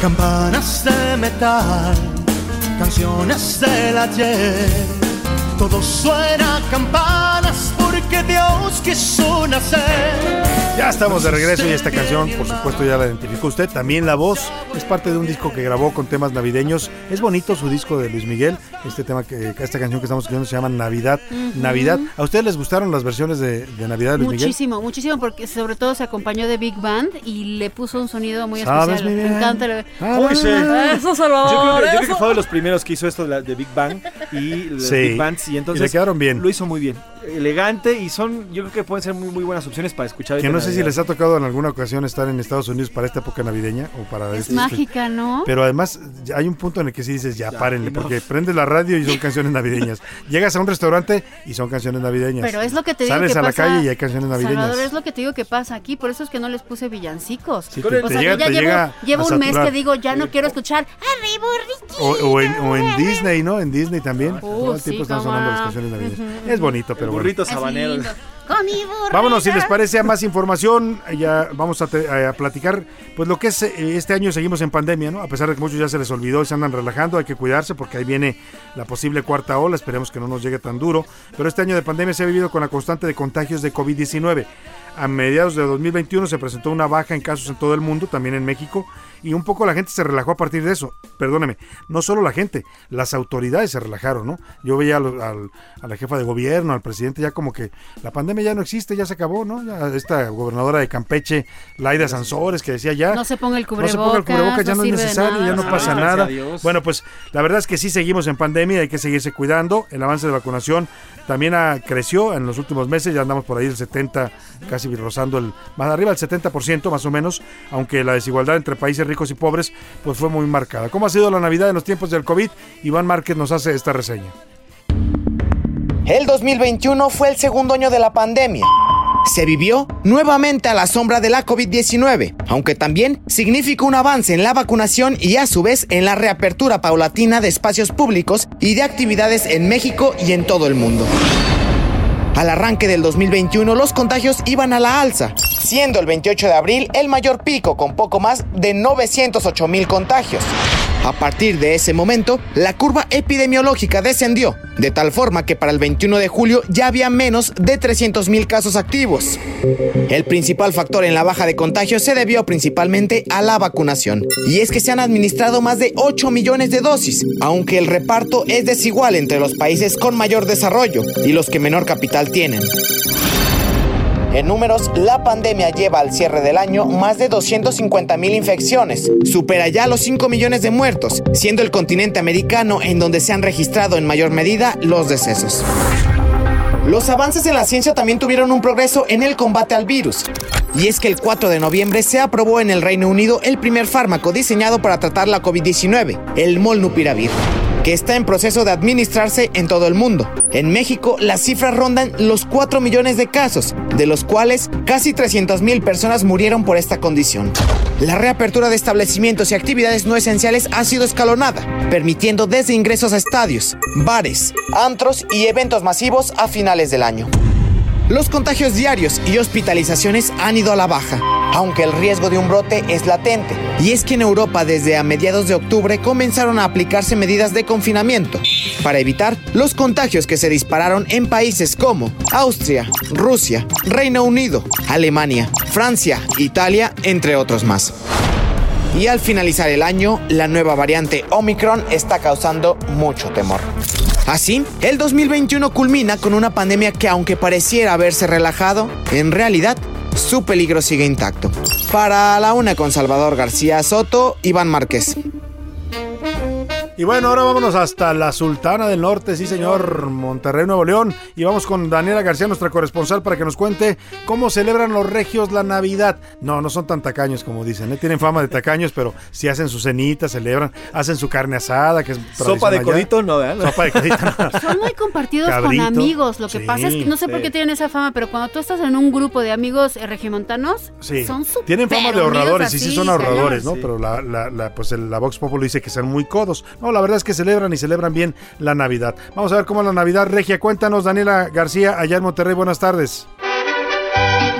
Campanas de metal, canciones del ayer, todo suena campanas porque Dios quiso nacer. Ya estamos de regreso y esta canción, por supuesto, ya la identificó usted. También la voz es parte de un disco que grabó con temas navideños. Es bonito su disco de Luis Miguel. Este tema, que esta canción que estamos escuchando se llama Navidad. Ujú. Navidad. ¿A ustedes les gustaron las versiones de, de Navidad de Luis Miguel? Muchísimo, muchísimo, porque sobre todo se acompañó de Big Band y le puso un sonido muy Sabes especial. Me encanta. el- Uy, sí. Eso, Salvador, Yo creo, que, yo creo que fue de los primeros que hizo esto de, la- de Big Bang y Sí. Big Bands y entonces Y le quedaron bien. Lo hizo muy bien, elegante y son, yo creo que pueden ser muy, muy buenas opciones para escuchar. Que no sé si les ha tocado en alguna ocasión estar en Estados Unidos para esta época navideña o para Es este- mágica, ¿no? Pero además ya hay un punto en el que sí dices, ya, Ya, párenle, no. porque prendes la radio y son canciones navideñas. Llegas a un restaurante y son canciones navideñas. Pero es lo que te digo Sales que a la pasa, calle y hay canciones navideñas. Salvador, es lo que te digo que pasa aquí, por eso es que no les puse villancicos. Sí, o te- sea, te llega- ya te llevo, llevo un mes que digo, ya no quiero escuchar ¡Arriba, O, o en, o en Disney, ¿no? En Disney también. Todo el sí, tiempo están sonando las canciones navideñas. Es bonito, pero bueno. Burritos habaneros. Con mi. Vámonos, si les parece, a más información. Ya vamos a, te- a platicar. Pues lo que es eh, este año seguimos en pandemia, ¿no? A pesar de que muchos ya se les olvidó y se andan relajando, hay que cuidarse porque ahí viene la posible cuarta ola. Esperemos que no nos llegue tan duro. Pero este año de pandemia se ha vivido con la constante de contagios de COVID-19. A mediados de 2021 se presentó una baja en casos en todo el mundo, también en México, y un poco la gente se relajó a partir de eso. Perdóneme, no solo la gente, las autoridades se relajaron, ¿no? Yo veía al- al- a la jefa de gobierno, al presidente, ya como que la pandemia ya no existe, ya se acabó, ¿no? Ya esta gobernadora de Campeche, Laida Sansores, que decía ya. No se ponga el No se ponga el cubrebocas, cubrebocas, ya no, es sirve de necesario, ya no pasa Ah, nada. Bueno, pues la verdad es que sí seguimos en pandemia, hay que seguirse cuidando. El avance de vacunación también ha, creció en los últimos meses, ya andamos por ahí el 70, casi rozando el, más arriba del 70% más o menos, aunque la desigualdad entre países ricos y pobres pues fue muy marcada. ¿Cómo ha sido la Navidad en los tiempos del COVID? Iván Márquez nos hace esta reseña. El 2021 fue el segundo año de la pandemia. Se vivió nuevamente a la sombra de la COVID-19, aunque también significó un avance en la vacunación y a su vez en la reapertura paulatina de espacios públicos y de actividades en México y en todo el mundo. Al arranque del 2021 los contagios iban a la alza, siendo el 28 de abril el mayor pico con poco más de 908 mil contagios. A partir de ese momento, la curva epidemiológica descendió, de tal forma que para el 21 de julio ya había menos de 300 mil casos activos. El principal factor en la baja de contagios se debió principalmente a la vacunación, y es que se han administrado más de 8 millones de dosis, aunque el reparto es desigual entre los países con mayor desarrollo y los que menor capital tienen. En números, la pandemia lleva al cierre del año más de 250 mil infecciones, supera ya los 5 millones de muertos, siendo el continente americano en donde se han registrado en mayor medida los decesos. Los avances en la ciencia también tuvieron un progreso en el combate al virus. Y es que el 4 de noviembre se aprobó en el Reino Unido el primer fármaco diseñado para tratar la COVID-19, el Molnupiravir que está en proceso de administrarse en todo el mundo. En México, las cifras rondan los 4 millones de casos, de los cuales casi 300 mil personas murieron por esta condición. La reapertura de establecimientos y actividades no esenciales ha sido escalonada, permitiendo desde ingresos a estadios, bares, antros y eventos masivos a finales del año. Los contagios diarios y hospitalizaciones han ido a la baja, aunque el riesgo de un brote es latente. Y es que en Europa desde a mediados de octubre comenzaron a aplicarse medidas de confinamiento para evitar los contagios que se dispararon en países como Austria, Rusia, Reino Unido, Alemania, Francia, Italia, entre otros más. Y al finalizar el año, la nueva variante Omicron está causando mucho temor. Así, el 2021 culmina con una pandemia que aunque pareciera haberse relajado, en realidad su peligro sigue intacto. Para la una con Salvador García Soto, Iván Márquez. Y bueno, ahora vámonos hasta la Sultana del Norte, sí señor, Monterrey, Nuevo León. Y vamos con Daniela García, nuestra corresponsal, para que nos cuente cómo celebran los regios la Navidad. No, no son tan tacaños como dicen, ¿eh? tienen fama de tacaños, pero si hacen sus cenitas, celebran, hacen su carne asada, que es Sopa de codito, no, ¿verdad? Sopa de codito, no. Son muy compartidos Cabrito. con amigos. Lo que Sí, pasa es que no sé por sí. qué tienen esa fama, pero cuando tú estás en un grupo de amigos eh, regiomontanos, Sí. son súper Tienen fama de ahorradores, sí así, son ahorradores, ¿no? Pero la, la, la, pues el- la Vox Populi dice que son muy codos. No, la verdad es que celebran y celebran bien la Navidad. Vamos a ver cómo es la Navidad regia. Cuéntanos, Daniela García, allá en Monterrey. Buenas tardes.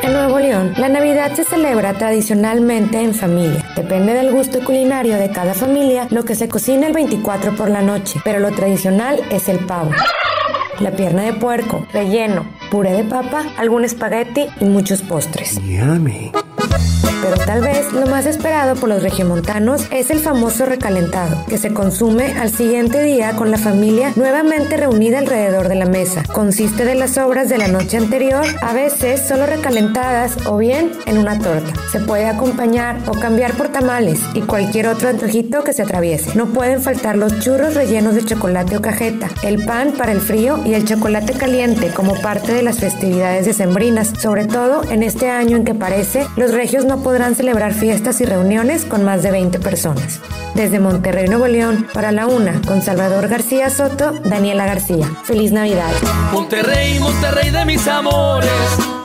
En Nuevo León, la Navidad se celebra tradicionalmente en familia. Depende del gusto culinario de cada familia lo que se cocina el 24 por la noche, pero lo tradicional es el pavo. La pierna de puerco, relleno, puré de papa, algún espagueti y muchos postres. Pero tal vez lo más esperado por los regiomontanos es el famoso recalentado, que se consume al siguiente día con la familia nuevamente reunida alrededor de la mesa. Consiste de las sobras de la noche anterior, a veces solo recalentadas o bien en una torta. Se puede acompañar o cambiar por tamales y cualquier otro antojito que se atraviese. No pueden faltar los churros rellenos de chocolate o cajeta, el pan para el frío y el chocolate caliente como parte de las festividades decembrinas, sobre todo en este año en que parece los regios no podrán celebrar fiestas y reuniones con más de 20 personas. Desde Monterrey, Nuevo León, para la una, con Salvador García Soto, Daniela García. Feliz Navidad. Monterrey, Monterrey de mis amores.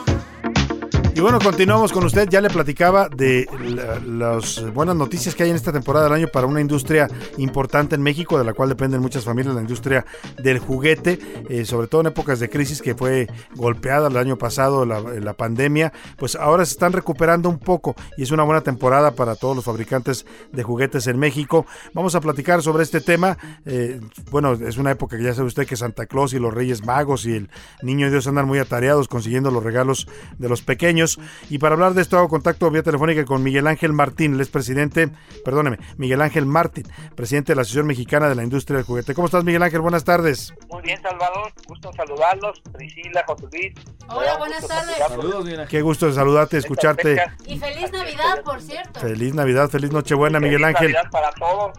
Y bueno, continuamos con usted. Ya le platicaba de la- las buenas noticias que hay en esta temporada del año para una industria importante en México, de la cual dependen muchas familias, la industria del juguete, eh, sobre todo en épocas de crisis que fue golpeada el año pasado, la, la pandemia. Pues ahora se están recuperando un poco y es una buena temporada para todos los fabricantes de juguetes en México. Vamos a platicar sobre este tema. Eh, bueno, es una época que ya sabe usted que Santa Claus y los Reyes Magos y el Niño Dios andan muy atareados consiguiendo los regalos de los pequeños. Y para hablar de esto hago contacto vía telefónica con Miguel Ángel Martín, él es presidente, perdóneme, Miguel Ángel Martín, presidente de la Asociación Mexicana de la Industria del Juguete. ¿Cómo estás, Miguel Ángel? Buenas tardes. Muy bien, Salvador. Gusto en saludarlos. Priscila, José Luis. Hola, buenas tardes. Qué gusto de saludarte, escucharte. Y feliz Navidad, por cierto. Feliz Navidad, feliz Nochebuena, Feliz Miguel Ángel. Navidad para todos.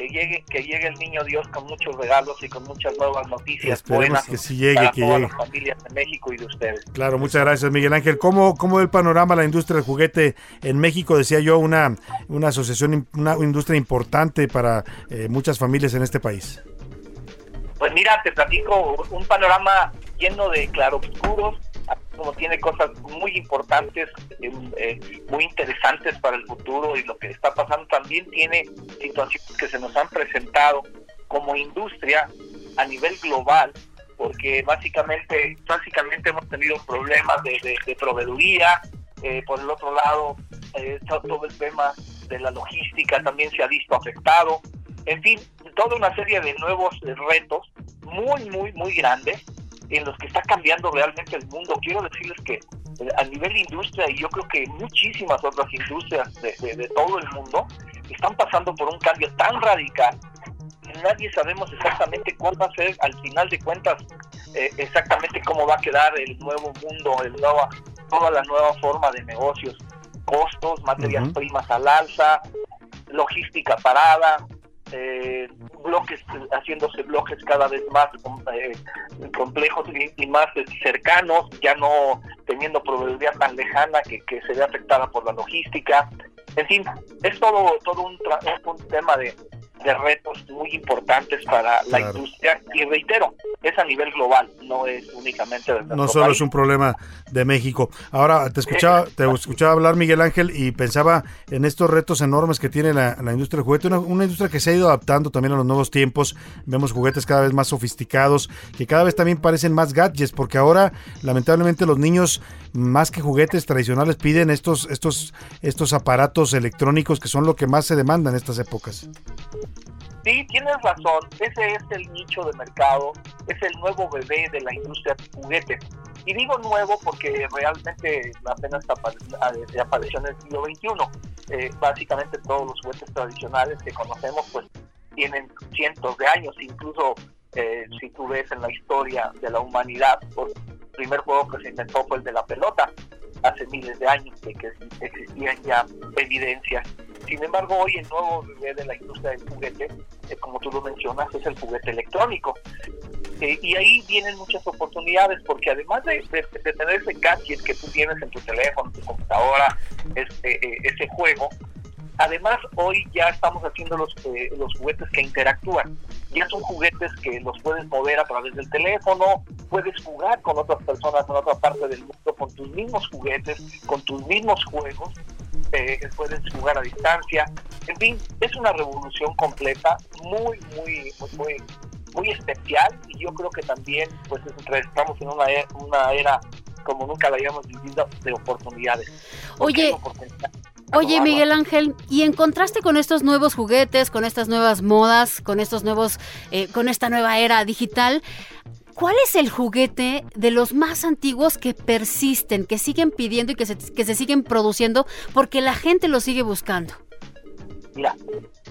Que llegue, que llegue el niño Dios con muchos regalos y con muchas nuevas noticias Esperemos buenas que sí llegue, para que todas llegue. las familias de México y de ustedes. Claro, muchas gracias, Miguel Ángel. ¿Cómo, cómo el panorama la industria del juguete en México? Decía yo, una, una asociación, una industria importante para eh, muchas familias en este país. Pues mira, te platico un panorama lleno de claroscuros, como tiene cosas muy importantes, eh, eh, muy interesantes para el futuro y lo que está pasando también tiene situaciones que se nos han presentado como industria a nivel global porque básicamente, básicamente hemos tenido problemas de, de, proveeduría, eh, por el otro lado, eh, to- todo el tema de la logística también se ha visto afectado, en fin, toda una serie de nuevos retos muy, muy, muy grandes en los que está cambiando realmente el mundo. Quiero decirles que eh, a nivel industria, y yo creo que muchísimas otras industrias de, de- de todo el mundo, están pasando por un cambio tan radical que nadie sabemos exactamente cuál va a ser al final de cuentas eh, exactamente cómo va a quedar el nuevo mundo, el nueva, toda la nueva forma de negocios, costos, materias primas al alza, logística parada, eh, bloques haciéndose bloques cada vez más eh, complejos y, y más eh, cercanos, ya no teniendo proveeduría tan lejana que, que se ve afectada por la logística. En fin, es todo todo un, tra- un tema de, de retos muy importantes para la industria y reitero, es a nivel global, no es únicamente de No solo país. es un problema de México. Ahora te escuchaba, te escuchaba hablar Miguel Ángel y pensaba en estos retos enormes que tiene la, la industria del juguete, una, una industria que se ha ido adaptando también a los nuevos tiempos. Vemos juguetes cada vez más sofisticados, que cada vez también parecen más gadgets, porque ahora lamentablemente los niños más que juguetes tradicionales piden estos estos estos aparatos electrónicos que son lo que más se demanda en estas épocas. Sí, tienes razón. Ese es el nicho de mercado, es el nuevo bebé de la industria del juguete. Y digo nuevo porque realmente apenas a- apareció en el siglo XXI. Eh, básicamente todos los juguetes tradicionales que conocemos pues tienen cientos de años, incluso eh, si tú ves en la historia de la humanidad, pues, el primer juego que se inventó fue el de la pelota, hace miles de años de que existían ya evidencias. Sin embargo, hoy el nuevo bebé de la industria del juguete, eh, como tú lo mencionas, es el juguete electrónico. Eh, y ahí vienen muchas oportunidades, porque además de, de- tener ese gadget que tú tienes en tu teléfono, en tu computadora, este, eh, ese juego, además hoy ya estamos haciendo los, eh, los juguetes que interactúan. Ya son juguetes que los puedes mover a través del teléfono, puedes jugar con otras personas en otra parte del mundo con tus mismos juguetes, con tus mismos juegos, eh, puedes jugar a distancia. En fin, es una revolución completa, muy, muy, muy, muy, muy especial y yo creo que también pues es- estamos en una, e- una era como nunca la habíamos vivido de oportunidades. Oye. Oye, Miguel Ángel, y en contraste con estos nuevos juguetes, con estas nuevas modas, con estos nuevos, eh, con esta nueva era digital, ¿cuál es el juguete de los más antiguos que persisten, que siguen pidiendo y que se, que se siguen produciendo porque la gente lo sigue buscando? Mira,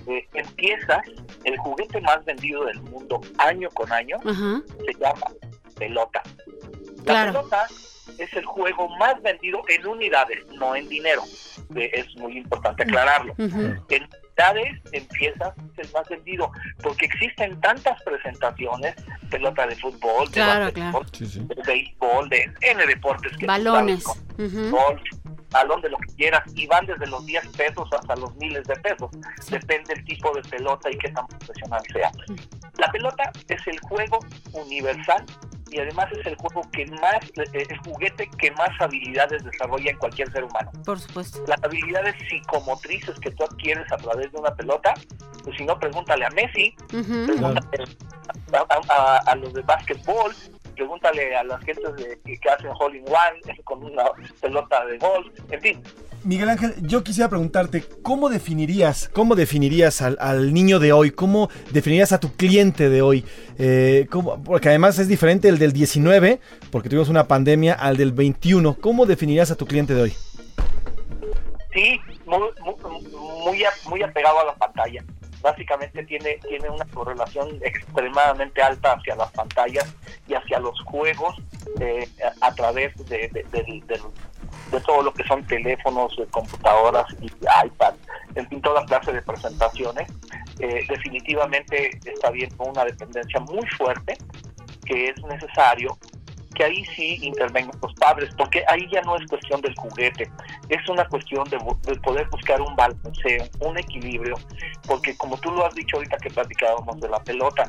eh, empiezas, el juguete más vendido del mundo año con año Ajá. se llama pelota. La Claro. pelota es el juego más vendido en unidades, no en dinero. Es muy importante aclararlo. En unidades empieza es el más vendido, porque existen tantas presentaciones, pelota de fútbol, de Claro, de béisbol, de N deportes que Balones. sabes, golf, balón de lo que quieras, y van desde los 10 pesos hasta los miles de pesos. Depende del tipo de pelota y qué tan profesional sea. La pelota es el juego universal y además es el juego que más, eh, el juguete que más habilidades desarrolla en cualquier ser humano. Por supuesto. Las habilidades psicomotrices que tú adquieres a través de una pelota, pues si no, pregúntale a Messi, pregúntale a, a- a- a los de básquetbol, pregúntale a las gentes de- que, hacen hole in one con una pelota de golf, en fin. Miguel Ángel, yo quisiera preguntarte, ¿cómo definirías, cómo definirías al, al niño de hoy? ¿Cómo definirías a tu cliente de hoy? Eh, ¿cómo- porque además es diferente el del 19, porque tuvimos una pandemia, al del 21. ¿Cómo definirías a tu cliente de hoy? Sí, muy, muy, muy apegado a la pantalla. Básicamente tiene, tiene una correlación extremadamente alta hacia las pantallas y hacia los juegos eh, a, través de, de, todo lo que son teléfonos, eh, computadoras y iPad, en fin, toda clase de presentaciones. Eh, definitivamente está habiendo una dependencia muy fuerte que es necesario que ahí sí intervengan los padres, porque ahí ya no es cuestión del juguete, es una cuestión de, de poder buscar un balanceo, un equilibrio, porque como tú lo has dicho ahorita que platicábamos de la pelota,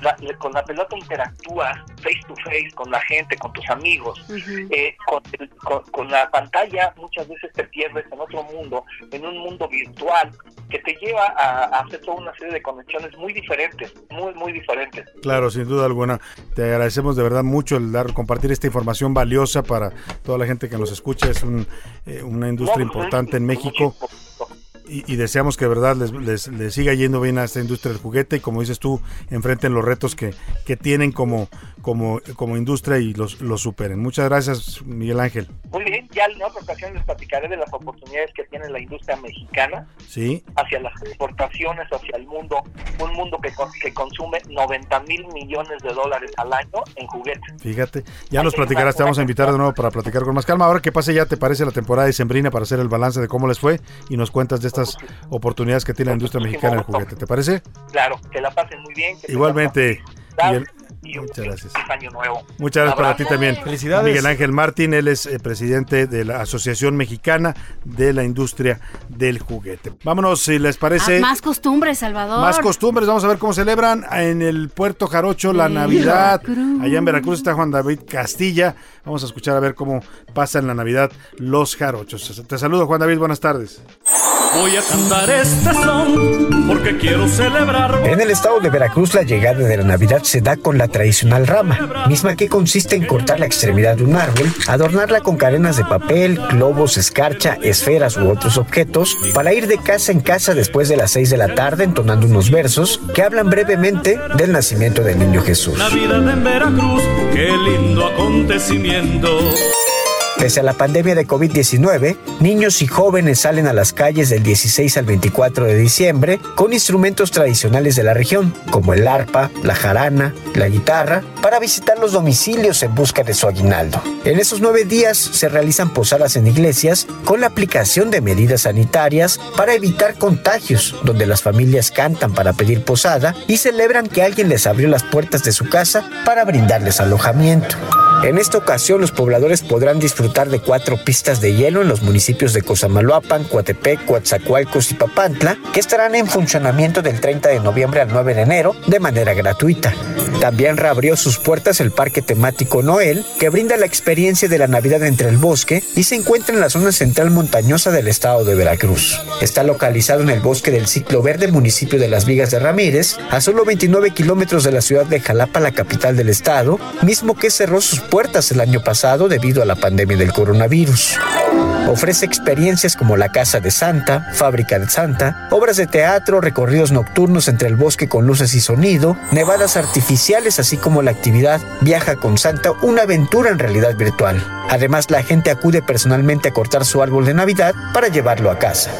la- con la pelota interactúas face to face con la gente, con tus amigos. Eh, con, el- con- con la pantalla muchas veces te pierdes en otro mundo, en un mundo virtual que te lleva a, a hacer toda una serie de conexiones muy diferentes, muy, muy diferentes. Claro, sin duda alguna. Te agradecemos de verdad mucho el dar, compartir esta información valiosa para toda la gente que nos escucha. Es un, eh, una industria importante en México. Y, y deseamos que de verdad les, les- les siga yendo bien a esta industria del juguete y como dices tú, enfrenten los retos que, que tienen como, como, como industria y los, los superen. Muchas gracias, Miguel Ángel. Muy bien, ya en otra ocasión les platicaré de las oportunidades que tiene la industria mexicana Sí, hacia las exportaciones, hacia el mundo, un mundo que, que consume 90 mil millones de dólares al año en juguetes. fíjate. Ya nos platicarás, te vamos a invitar de nuevo para platicar con más calma. Ahora que pase ya, ¿te parece la temporada de Sembrina para hacer el balance de cómo les fue y nos cuentas de estas oportunidades que tiene la industria mexicana del juguete? ¿Te parece? Claro, que la pasen muy bien. Que Igualmente, Miguel, muchas gracias. feliz año nuevo. Muchas gracias para ti también. Felicidades. Miguel Ángel Martín, él es eh, presidente de la Asociación Mexicana de la Industria del Juguete. Vámonos, si les parece. Ah, más costumbres, Salvador. Más costumbres, vamos a ver cómo celebran en el Puerto Jarocho la Navidad. Allá en Veracruz está Juan David Castilla. Vamos a escuchar a ver cómo pasan la Navidad los jarochos. Te saludo, Juan David, buenas tardes. Voy a cantar este son porque quiero celebrar. En el estado de Veracruz la llegada de la Navidad se da con la tradicional rama, misma que consiste en cortar la extremidad de un árbol, adornarla con cadenas de papel, globos, escarcha, esferas u otros objetos, para ir de casa en casa después de las 6 de la tarde entonando unos versos que hablan brevemente del nacimiento del niño Jesús. Navidad en Veracruz, qué lindo acontecimiento. Pese a la pandemia de COVID-19, niños y jóvenes salen a las calles del 16 al 24 de diciembre con instrumentos tradicionales de la región, como el arpa, la jarana, la guitarra, para visitar los domicilios en busca de su aguinaldo. En esos nueve días se realizan posadas en iglesias con la aplicación de medidas sanitarias para evitar contagios, donde las familias cantan para pedir posada y celebran que alguien les abrió las puertas de su casa para brindarles alojamiento. En esta ocasión, los pobladores podrán disfrutar de cuatro pistas de hielo en los municipios de Cosamaloapan, Coatepec, Coatzacoalcos y Papantla, que estarán en funcionamiento del 30 de noviembre al 9 de enero de manera gratuita. También reabrió sus puertas el parque temático Noel, que brinda la experiencia de la Navidad entre el bosque y se encuentra en la zona central montañosa del estado de Veracruz. Está localizado en el bosque del Ciclo Verde, municipio de Las Vigas de Ramírez, a solo 29 kilómetros de la ciudad de Jalapa, la capital del estado, mismo que cerró sus puertas el año pasado debido a la pandemia del coronavirus. Ofrece experiencias como la Casa de Santa, Fábrica de Santa, obras de teatro, recorridos nocturnos entre el bosque con luces y sonido, nevadas artificiales, así como la actividad Viaja con Santa, una aventura en realidad virtual. Además, la gente acude personalmente a cortar su árbol de Navidad para llevarlo a casa.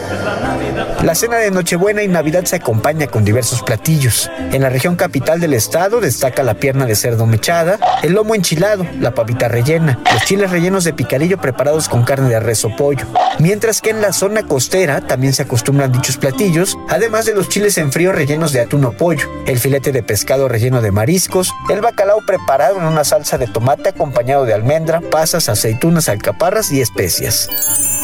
La cena de Nochebuena y Navidad se acompaña con diversos platillos. En la región capital del estado destaca la pierna de cerdo mechada, el lomo enchilado, la pavita rellena, los chiles rellenos de picadillo preparados con carne de res o pollo. Mientras que en la zona costera también se acostumbran dichos platillos, además de los chiles en frío rellenos de atún o pollo, el filete de pescado relleno de mariscos, el bacalao preparado en una salsa de tomate acompañado de almendra, pasas, aceitunas, alcaparras y especias.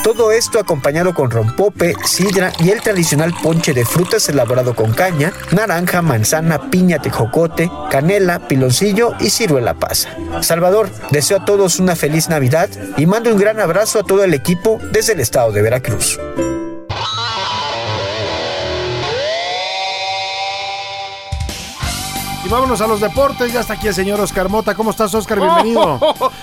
Todo esto acompañado con rompope, sidra y el tradicional ponche de frutas elaborado con caña, naranja, manzana, piña, tejocote, canela, piloncillo y ciruela pasa. Salvador, deseo a todos una feliz Navidad y mando un gran abrazo a todo el equipo desde el estado de Veracruz. Y vámonos a los deportes. Ya está aquí el señor Oscar Mota. ¿Cómo estás, Oscar? Bienvenido.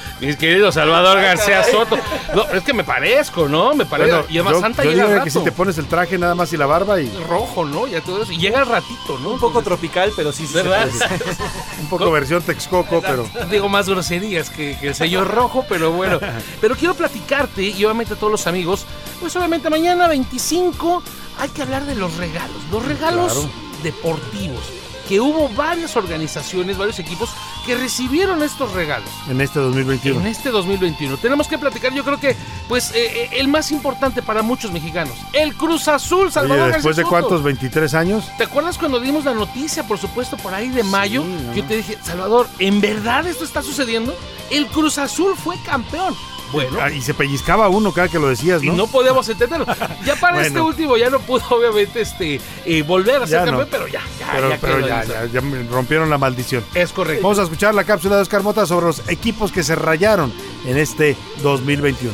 Mi querido Salvador García Soto. No, es que me parezco, ¿no? Me parezco. Bueno, y además yo, Santa yo llega que si te pones el traje nada más y la barba y Rojo, ¿no? Ya todo eso. Y llega al ratito, ¿no? Un poco tropical, pero sí, sí. se ¿Verdad? un poco versión Texcoco, pero Digo más groserías que, que el señor rojo, pero bueno. Pero quiero platicarte y obviamente a todos los amigos, pues obviamente mañana 25 hay que hablar de los regalos, los regalos Claro. deportivos. Que hubo varias organizaciones, varios equipos que recibieron estos regalos. en este 2021. En este 2021. Tenemos que platicar, yo creo que, pues, eh, eh, el más importante para muchos mexicanos. El Cruz Azul, Salvador Oye, después de García cuántos, 23 años. ¿Te acuerdas cuando dimos la noticia, por supuesto, por ahí de mayo? ¿no? Yo te dije, Salvador, ¿en verdad esto está sucediendo? El Cruz Azul fue campeón. Bueno. Ah, y se pellizcaba uno cada que lo decías, Y ¿no? no podíamos entenderlo. Ya para Bueno. este último ya no pudo obviamente este eh, volver a ser campeón, no. pero ya, ya, pero ya pero ya, ya, ya me rompieron la maldición. Es correcto. Vamos a escuchar la cápsula de Oscar Mota sobre los equipos que se rayaron en este 2021.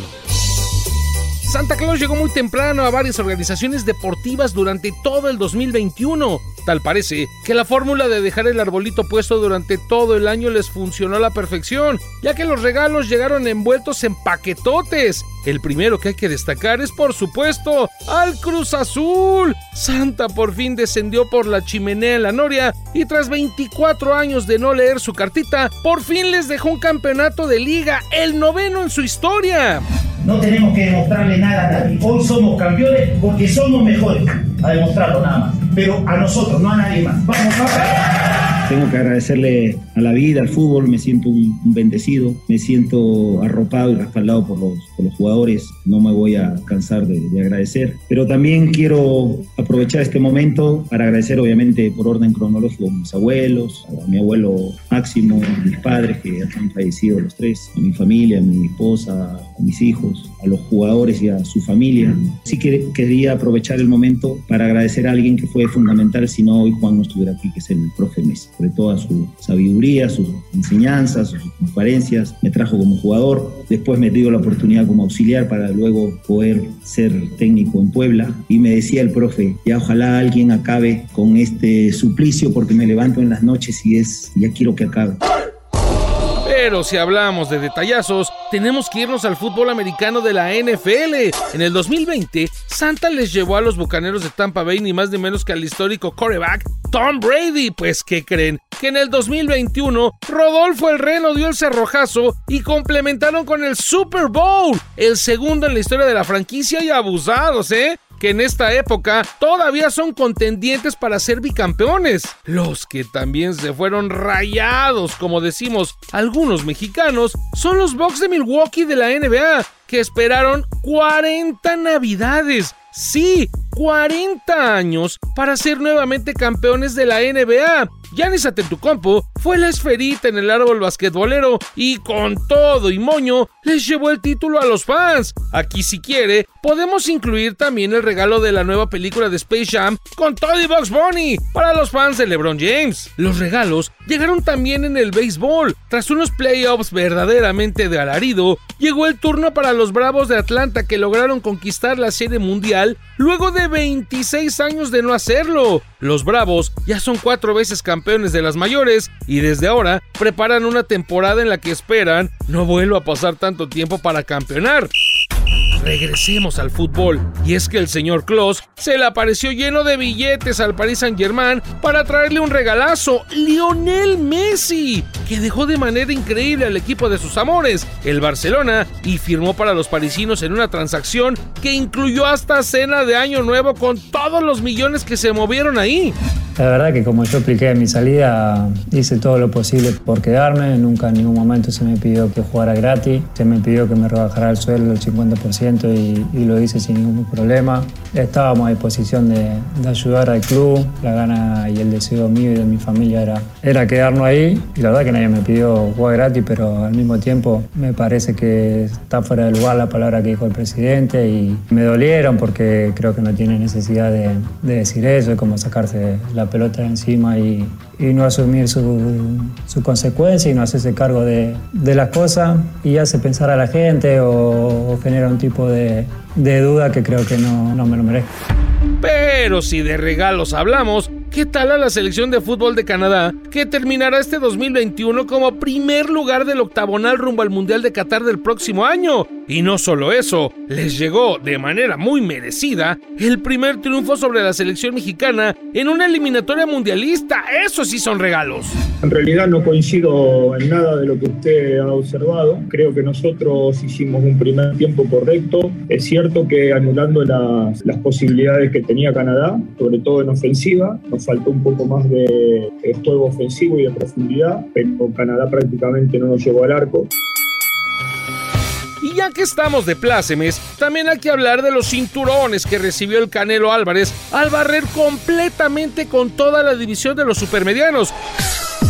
Santa Claus llegó muy temprano a varias organizaciones deportivas durante todo el 2021. Tal parece que la fórmula de dejar el arbolito puesto durante todo el año les funcionó a la perfección, ya que los regalos llegaron envueltos en paquetotes. El primero que hay que destacar es, por supuesto, al Cruz Azul. Santa por fin descendió por la chimenea en la Noria y tras 24 años de no leer su cartita, por fin les dejó un campeonato de liga, el noveno en su historia. No tenemos que demostrarle nada a nadie. Hoy somos campeones porque somos mejores. A demostrarlo nada más. Pero a nosotros, no a nadie más. Vamos, Tengo que agradecerle a la vida, al fútbol, me siento un, un bendecido, me siento arropado y respaldado por los, por los jugadores, no me voy a cansar de, de agradecer. Pero también quiero aprovechar este momento para agradecer obviamente por orden cronológico a mis abuelos, a mi abuelo Máximo, a mis padres que han fallecido los tres, a mi familia, a mi esposa, a mis hijos, a los jugadores y a su familia. Sí que quería aprovechar el momento para agradecer a alguien que fue fundamental, si no hoy Juan no estuviera aquí, que es el profe Messi, sobre toda su sabiduría, sus enseñanzas, sus conferencias, me trajo como jugador, después me dio la oportunidad como auxiliar para luego poder ser técnico en Puebla. Y me decía el profe, ya ojalá alguien acabe con este suplicio porque me levanto en las noches y es, ya quiero que acabe. Pero si hablamos de detallazos, tenemos que irnos al fútbol americano de la NFL. En el 2020, Santa les llevó a los bucaneros de Tampa Bay ni más ni menos que al histórico quarterback Tom Brady. Pues, ¿qué creen? Que en el 2021, Rodolfo el Reno dio el cerrojazo y complementaron con el Super Bowl, el segundo en la historia de la franquicia y abusados, ¿eh? Que en esta época todavía son contendientes para ser bicampeones. Los que también se fueron rayados, como decimos algunos mexicanos, son los Bucks de Milwaukee de la NBA, que esperaron 40 navidades. Sí, 40 años para ser nuevamente campeones de la NBA. Giannis Antetokounmpo fue la esferita en el árbol basquetbolero y con todo y moño les llevó el título a los fans. Aquí si quiere, podemos incluir también el regalo de la nueva película de Space Jam con Toddy Box Bunny para los fans de LeBron James. Los regalos llegaron también en el béisbol. Tras unos playoffs verdaderamente de alarido, llegó el turno para los Bravos de Atlanta que lograron conquistar la serie mundial luego de 26 años de no hacerlo. Los Bravos ya son cuatro veces campeones de las mayores y desde ahora preparan una temporada en la que esperan no vuelva a pasar tanto tiempo para campeonar. Regresemos al fútbol, y es que el señor Kloss se le apareció lleno de billetes al Paris Saint Germain para traerle un regalazo, Lionel Messi, que dejó de manera increíble al equipo de sus amores, el Barcelona, y firmó para los parisinos en una transacción que incluyó hasta cena de Año Nuevo con todos los millones que se movieron ahí. La verdad que como yo expliqué en mi salida, hice todo lo posible por quedarme, nunca en ningún momento se me pidió que jugara gratis, se me pidió que me rebajara el sueldo el 50% y, y lo hice sin ningún problema. Estábamos a disposición de, de ayudar al club, la gana y el deseo mío y de mi familia era, era quedarnos ahí. Y la verdad que nadie me pidió jugar gratis, pero al mismo tiempo me parece que está fuera de lugar la palabra que dijo el presidente y me dolieron porque creo que no tiene necesidad de, de decir eso, es como sacarse la pelota de encima y, y no asumir su, su, consecuencia y no hacerse cargo de, de, las cosas y hace pensar a la gente o, o genera un tipo de, de, duda que creo que no, no me lo merezco. Pero si de regalos hablamos, ¿qué tal a la selección de fútbol de Canadá que terminará este 2021 como primer lugar del octagonal rumbo al Mundial de Qatar del próximo año? Y no solo eso, les llegó de manera muy merecida el primer triunfo sobre la selección mexicana en una eliminatoria mundialista. Eso sí son regalos. En realidad no coincido en nada de lo que usted ha observado. Creo que nosotros hicimos un primer tiempo correcto. Es cierto que anulando las, las posibilidades que tenía Canadá, sobre todo en ofensiva, faltó un poco más de, de juego ofensivo y de profundidad, pero Canadá prácticamente no nos llegó al arco. Y ya que estamos de plácemes, también hay que hablar de los cinturones que recibió el Canelo Álvarez al barrer completamente con toda la división de los supermedianos.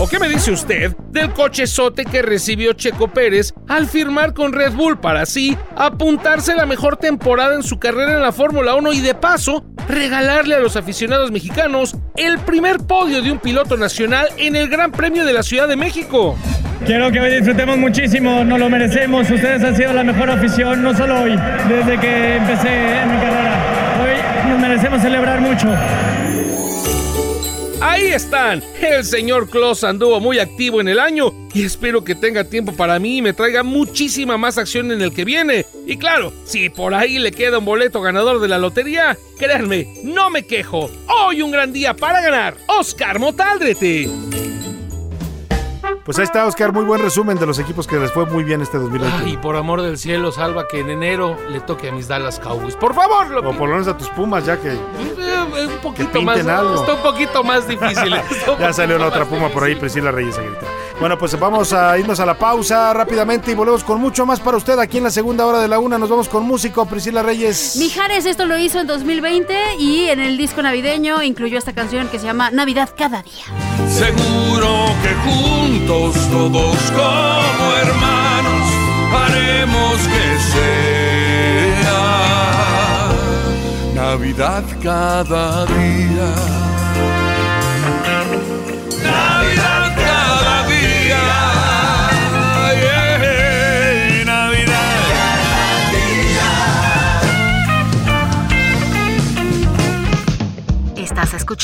¿O qué me dice usted del cochezote que recibió Checo Pérez al firmar con Red Bull para así apuntarse la mejor temporada en su carrera en la Fórmula 1 y de paso regalarle a los aficionados mexicanos el primer podio de un piloto nacional en el Gran Premio de la Ciudad de México? Quiero que hoy disfrutemos muchísimo, nos lo merecemos. Ustedes han sido la mejor afición, no solo hoy, desde que empecé mi carrera. Hoy nos merecemos celebrar mucho. Ahí están. El señor Kloss anduvo muy activo en el año y espero que tenga tiempo para mí y me traiga muchísima más acción en el que viene. Y claro, si por ahí le queda un boleto ganador de la lotería, créanme, no me quejo. Hoy un gran día para ganar. Oscar Motaldrete. Pues ahí está, Oscar, muy buen resumen de los equipos que les fue muy bien este 2020. Ay, por amor del cielo, salva que en enero le toque a mis Dallas Cowboys. Por favor, lo O por lo menos a tus Pumas, ya que... Eh, un poquito pinten más. algo. Está un poquito más difícil. Ya salió la otra Puma por ahí, Priscila Reyes a gritar. Bueno, pues vamos a irnos a la pausa rápidamente y volvemos con mucho más para usted aquí en la segunda hora de la una. Nos vamos con músico, Priscila Reyes. Mijares esto lo hizo en 2020 y en el disco navideño incluyó esta canción que se llama Navidad cada día. Seguro que juntos todos como hermanos haremos que sea Navidad cada día.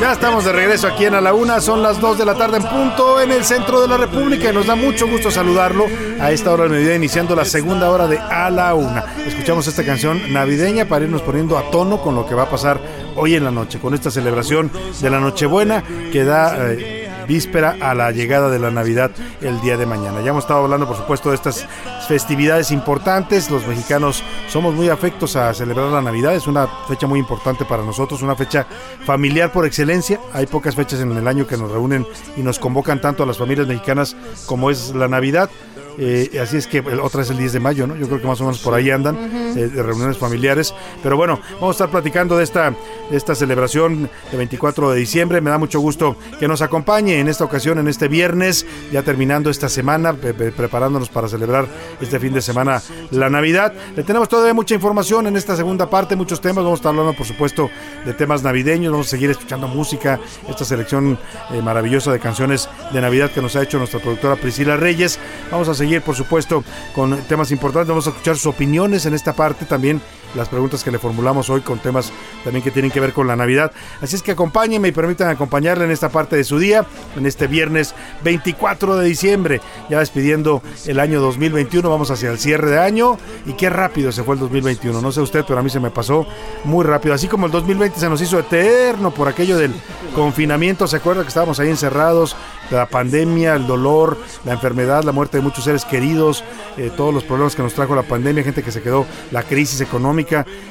Ya estamos de regreso aquí en A la Una, son las 2 de la tarde en punto en el centro de la República y nos da mucho gusto saludarlo a esta hora del mediodía iniciando la segunda hora de A la Una. Escuchamos esta canción navideña para irnos poniendo a tono con lo que va a pasar hoy en la noche, con esta celebración de la Nochebuena que da... eh, víspera a la llegada de la Navidad el día de mañana. Ya hemos estado hablando, por supuesto, de estas festividades importantes. Los mexicanos somos muy afectos a celebrar la Navidad. Es una fecha muy importante para nosotros, una fecha familiar por excelencia. Hay pocas fechas en el año que nos reúnen y nos convocan tanto a las familias mexicanas como es la Navidad. Eh, así es que otra es el 10 de mayo, ¿no? Yo creo que más o menos por ahí andan, eh, de reuniones familiares. Pero bueno, vamos a estar platicando de esta, de esta celebración de 24 de diciembre. Me da mucho gusto que nos acompañe en esta ocasión, en este viernes, ya terminando esta semana, pre- pre- preparándonos para celebrar este fin de semana la Navidad. Le tenemos todavía mucha información en esta segunda parte, muchos temas. Vamos a estar hablando, por supuesto, de temas navideños. Vamos a seguir escuchando música, esta selección eh, maravillosa de canciones de Navidad que nos ha hecho nuestra productora Priscila Reyes. Vamos a seguir, por supuesto, con temas importantes. Vamos a escuchar sus opiniones en esta parte también. Las preguntas que le formulamos hoy con temas también que tienen que ver con la Navidad. Así es que acompáñenme y permitan acompañarle en esta parte de su día, en este viernes 24 de diciembre, ya despidiendo el año 2021. Vamos hacia el cierre de año y qué rápido se fue el 2021. No sé usted, pero a mí se me pasó muy rápido. Así como el 2020 se nos hizo eterno por aquello del confinamiento. ¿Se acuerda que estábamos ahí encerrados? La pandemia, el dolor, la enfermedad, la muerte de muchos seres queridos, eh, todos los problemas que nos trajo la pandemia, gente que se quedó, la crisis económica,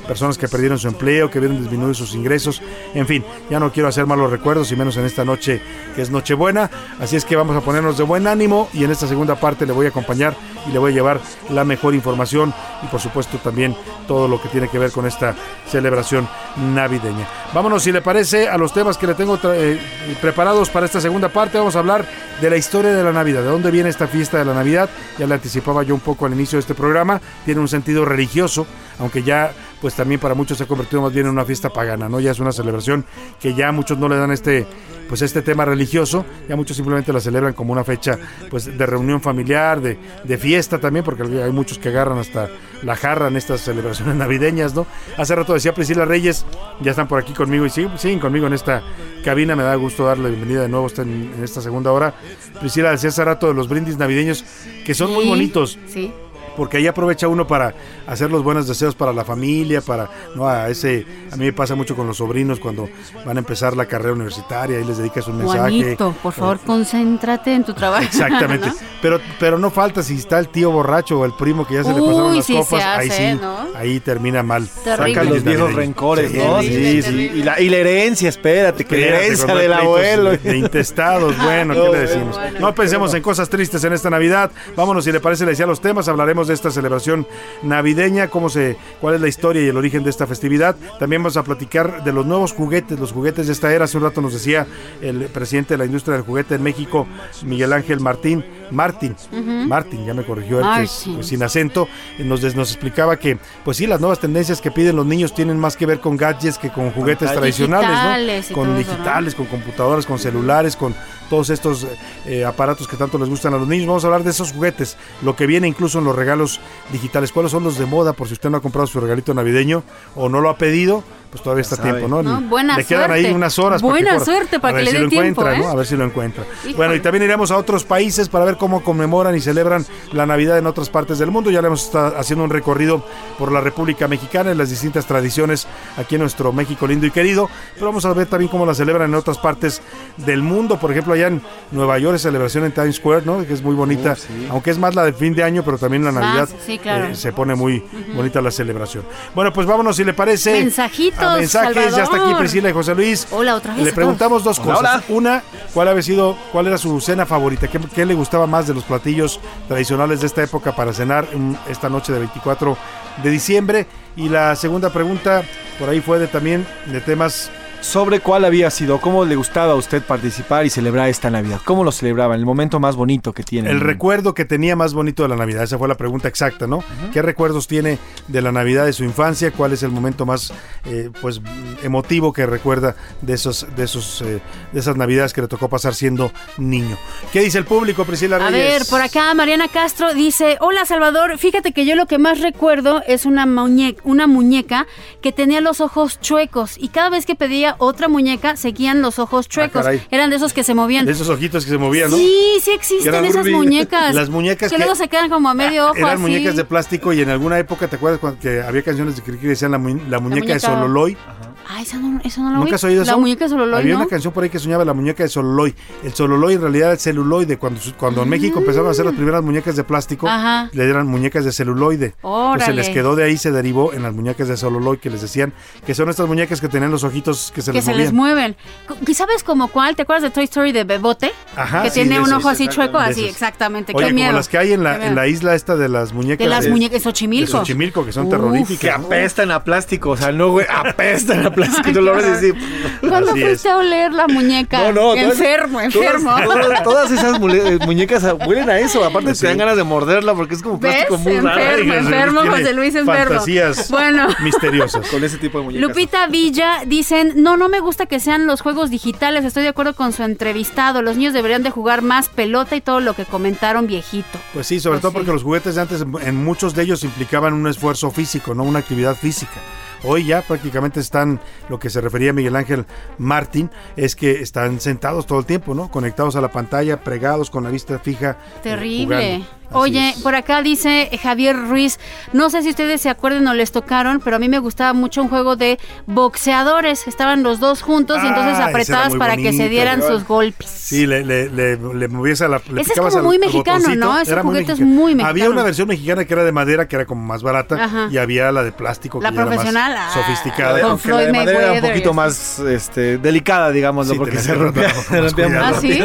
personas que perdieron su empleo, que vieron disminuir sus ingresos. En fin, ya no quiero hacer malos recuerdos y menos en esta noche que es Nochebuena. Así es que vamos a ponernos de buen ánimo y en esta segunda parte le voy a acompañar y le voy a llevar la mejor información y por supuesto también todo lo que tiene que ver con esta celebración navideña. Vámonos, si le parece, a los temas que le tengo eh, preparados para esta segunda parte. Vamos a hablar de la historia de la Navidad, de dónde viene esta fiesta de la Navidad. Ya le anticipaba yo un poco al inicio de este programa. Tiene un sentido religioso, aunque ya pues también para muchos se ha convertido más bien en una fiesta pagana, ¿no? Ya es una celebración que ya muchos no le dan este pues este tema religioso, ya muchos simplemente la celebran como una fecha pues de reunión familiar, de, de fiesta también, porque hay muchos que agarran hasta la jarra en estas celebraciones navideñas, ¿no? Hace rato decía Priscila Reyes, ya están por aquí conmigo y siguen, siguen conmigo en esta cabina, me da gusto darle la bienvenida de nuevo en, en esta segunda hora. Priscila decía hace rato de los brindis navideños que son muy bonitos. Sí. Porque ahí aprovecha uno para hacer los buenos deseos para la familia, para, no, a ese, a mí me pasa mucho con los sobrinos cuando van a empezar la carrera universitaria, ahí les dedicas un mensaje. Juanito, por favor, concéntrate en tu trabajo. Exactamente. ¿no? Pero, pero no falta si está el tío borracho o el primo que ya se le pasaron las sí copas, se ahí sí, ¿no? ahí termina mal. Terrible. Sacan los viejos rencores, Sí, ¿no? terrible. Sí, sí. Y la, y la herencia, espérate, que la herencia del abuelo. De, intestados, bueno, ¿qué No, le decimos? bueno, no pensemos en cosas tristes en esta Navidad. Vámonos, si le parece, le decía los temas. Hablaremos de esta celebración navideña, cómo se, cuál es la historia y el origen de esta festividad. También vamos a platicar de los nuevos juguetes, los juguetes de esta era. Hace un rato nos decía el presidente de la industria del juguete en México, Miguel Ángel Martín. Martín. Martín, ya me corrigió él, que es, pues, sin acento, nos, nos explicaba que, pues sí, las nuevas tendencias que piden los niños tienen más que ver con gadgets que con juguetes tradicionales, ¿no? Con todo eso, ¿no? digitales, con computadoras, con celulares, con todos estos eh, aparatos que tanto les gustan a los niños. Vamos a hablar de esos juguetes, lo que viene incluso en los regalos digitales. ¿Cuáles son los de moda? Por si usted no ha comprado su regalito navideño o no lo ha pedido, pues todavía está sabe. tiempo, ¿no? No, buena Le quedan ahí unas horas. para Buena corra. suerte para A ver que le si lo tiempo, encuentra, ¿eh? ¿no? A ver si lo encuentra. Híjole. Bueno, y también iremos a otros países para ver cómo conmemoran y celebran la Navidad en otras partes del mundo. Ya le hemos estado haciendo un recorrido por la República Mexicana y las distintas tradiciones aquí en nuestro México lindo y querido. Pero vamos a ver también cómo la celebran en otras partes del mundo. Por ejemplo, allá en Nueva York es celebración en Times Square, ¿no? Que es muy bonita. Aunque es más la del fin de año, pero también la Más, Navidad sí, claro. eh, se pone muy bonita la celebración. Bueno, pues vámonos si le parece. Mensajitos, a mensajes. Ya está aquí. Priscila y José Luis. Hola, otra vez. Le preguntamos dos cosas. Una, ¿cuál había sido, cuál era su cena favorita? ¿Qué, qué le gustaba más de los platillos tradicionales de esta época para cenar esta noche de 24 de diciembre? Y la segunda pregunta, por ahí fue de también de temas sobre cuál había sido, cómo le gustaba a usted participar y celebrar esta Navidad. ¿Cómo lo celebraba? El momento más bonito que tiene. El recuerdo que tenía más bonito de la Navidad, esa fue la pregunta exacta, ¿no? ¿Qué recuerdos tiene de la Navidad de su infancia? ¿Cuál es el momento más, eh, pues, emotivo que recuerda de esos, de esos, eh, de esas Navidades que le tocó pasar siendo niño? ¿Qué dice el público, Priscila A Reyes? ver, por acá Mariana Castro dice, hola Salvador, fíjate que yo lo que más recuerdo es una, muñe- una muñeca que tenía los ojos chuecos y cada vez que pedía otra muñeca seguían los ojos chuecos. caray. Eran de esos que se movían. De esos ojitos que se movían, ¿no? Sí, sí existen esas muñecas. Las muñecas que, que- luego se quedan como a medio ojo Eran así. muñecas de plástico y en alguna época, ¿te acuerdas cuando que había canciones de que decían la, mu- la muñeca de muñeca- Sololoy? Ah, eso no, eso no lo ¿Nunca vi. has oído eso? La muñeca de Sololoy, Había ¿no? una canción por ahí que soñaba la muñeca de Sololoy. El Sololoy en realidad es celuloide. Cuando, cuando en México empezaron a hacer las primeras muñecas de plástico, Ajá. le eran muñecas de celuloide. Entonces se les quedó de ahí, se derivó en las muñecas de Sololoy que les decían que son estas muñecas que tenían los ojitos que se que les se movían. les mueven. ¿Y sabes como cuál? ¿Te acuerdas de Toy Story de Bebote? Ajá, que sí, tiene un esos, ojo así chueco, así, exactamente. Oye, Qué como miedo. las que hay en la, miedo. en la isla esta de las muñecas. De las muñecas, Xochimilco. de Xochimilco, que son Uf, terroríficas. Que apestan a plástico, o sea, no, güey, apestan a plástico. Tú lo ves y dices, ¿Cuándo Así fuiste a oler la muñeca? No, no, todas- enfermo, enfermo. Todas, todas- todas esas eh, muñecas huelen a eso. Aparte, te dan ganas de morderla porque es como ¿Ves? plástico muy raro. Enfermo, Ay, enfermo, tiene José Luis, enfermo. Fantasías Bueno. misteriosas. Con ese tipo de muñecas. Lupita Villa dicen, no, no me gusta que sean los juegos digitales, estoy de acuerdo con su entrevistado, los niños deberían de jugar más pelota y todo lo que comentaron viejito. Pues sí, sobre todo porque los juguetes de antes, en muchos de ellos implicaban un esfuerzo físico, no una actividad física. Hoy ya prácticamente están, lo que se refería a Miguel Ángel Martín, es que están sentados todo el tiempo, ¿no? Conectados a la pantalla, pregados con la vista fija. eh, Terrible. Oye, por acá dice Javier Ruiz, no sé si ustedes se acuerdan o les tocaron, pero a mí me gustaba mucho un juego de boxeadores, estaban los dos juntos y entonces Ah, apretabas para que se bonito, dieran sus golpes. Sí, le, le, le, le movías a la. le Ese es como muy mexicano, ¿no? Ese era juguete es mexicano. muy Había mexicano. una versión mexicana que era de madera, que era como más barata, Ajá. y había la de plástico, La que ya era más profesional, ah, sofisticada. con Aunque la de Floyd madera era un poquito más este, delicada, digámoslo, Sí, porque se rompía, rompía cuidado. ¿Ah, sí?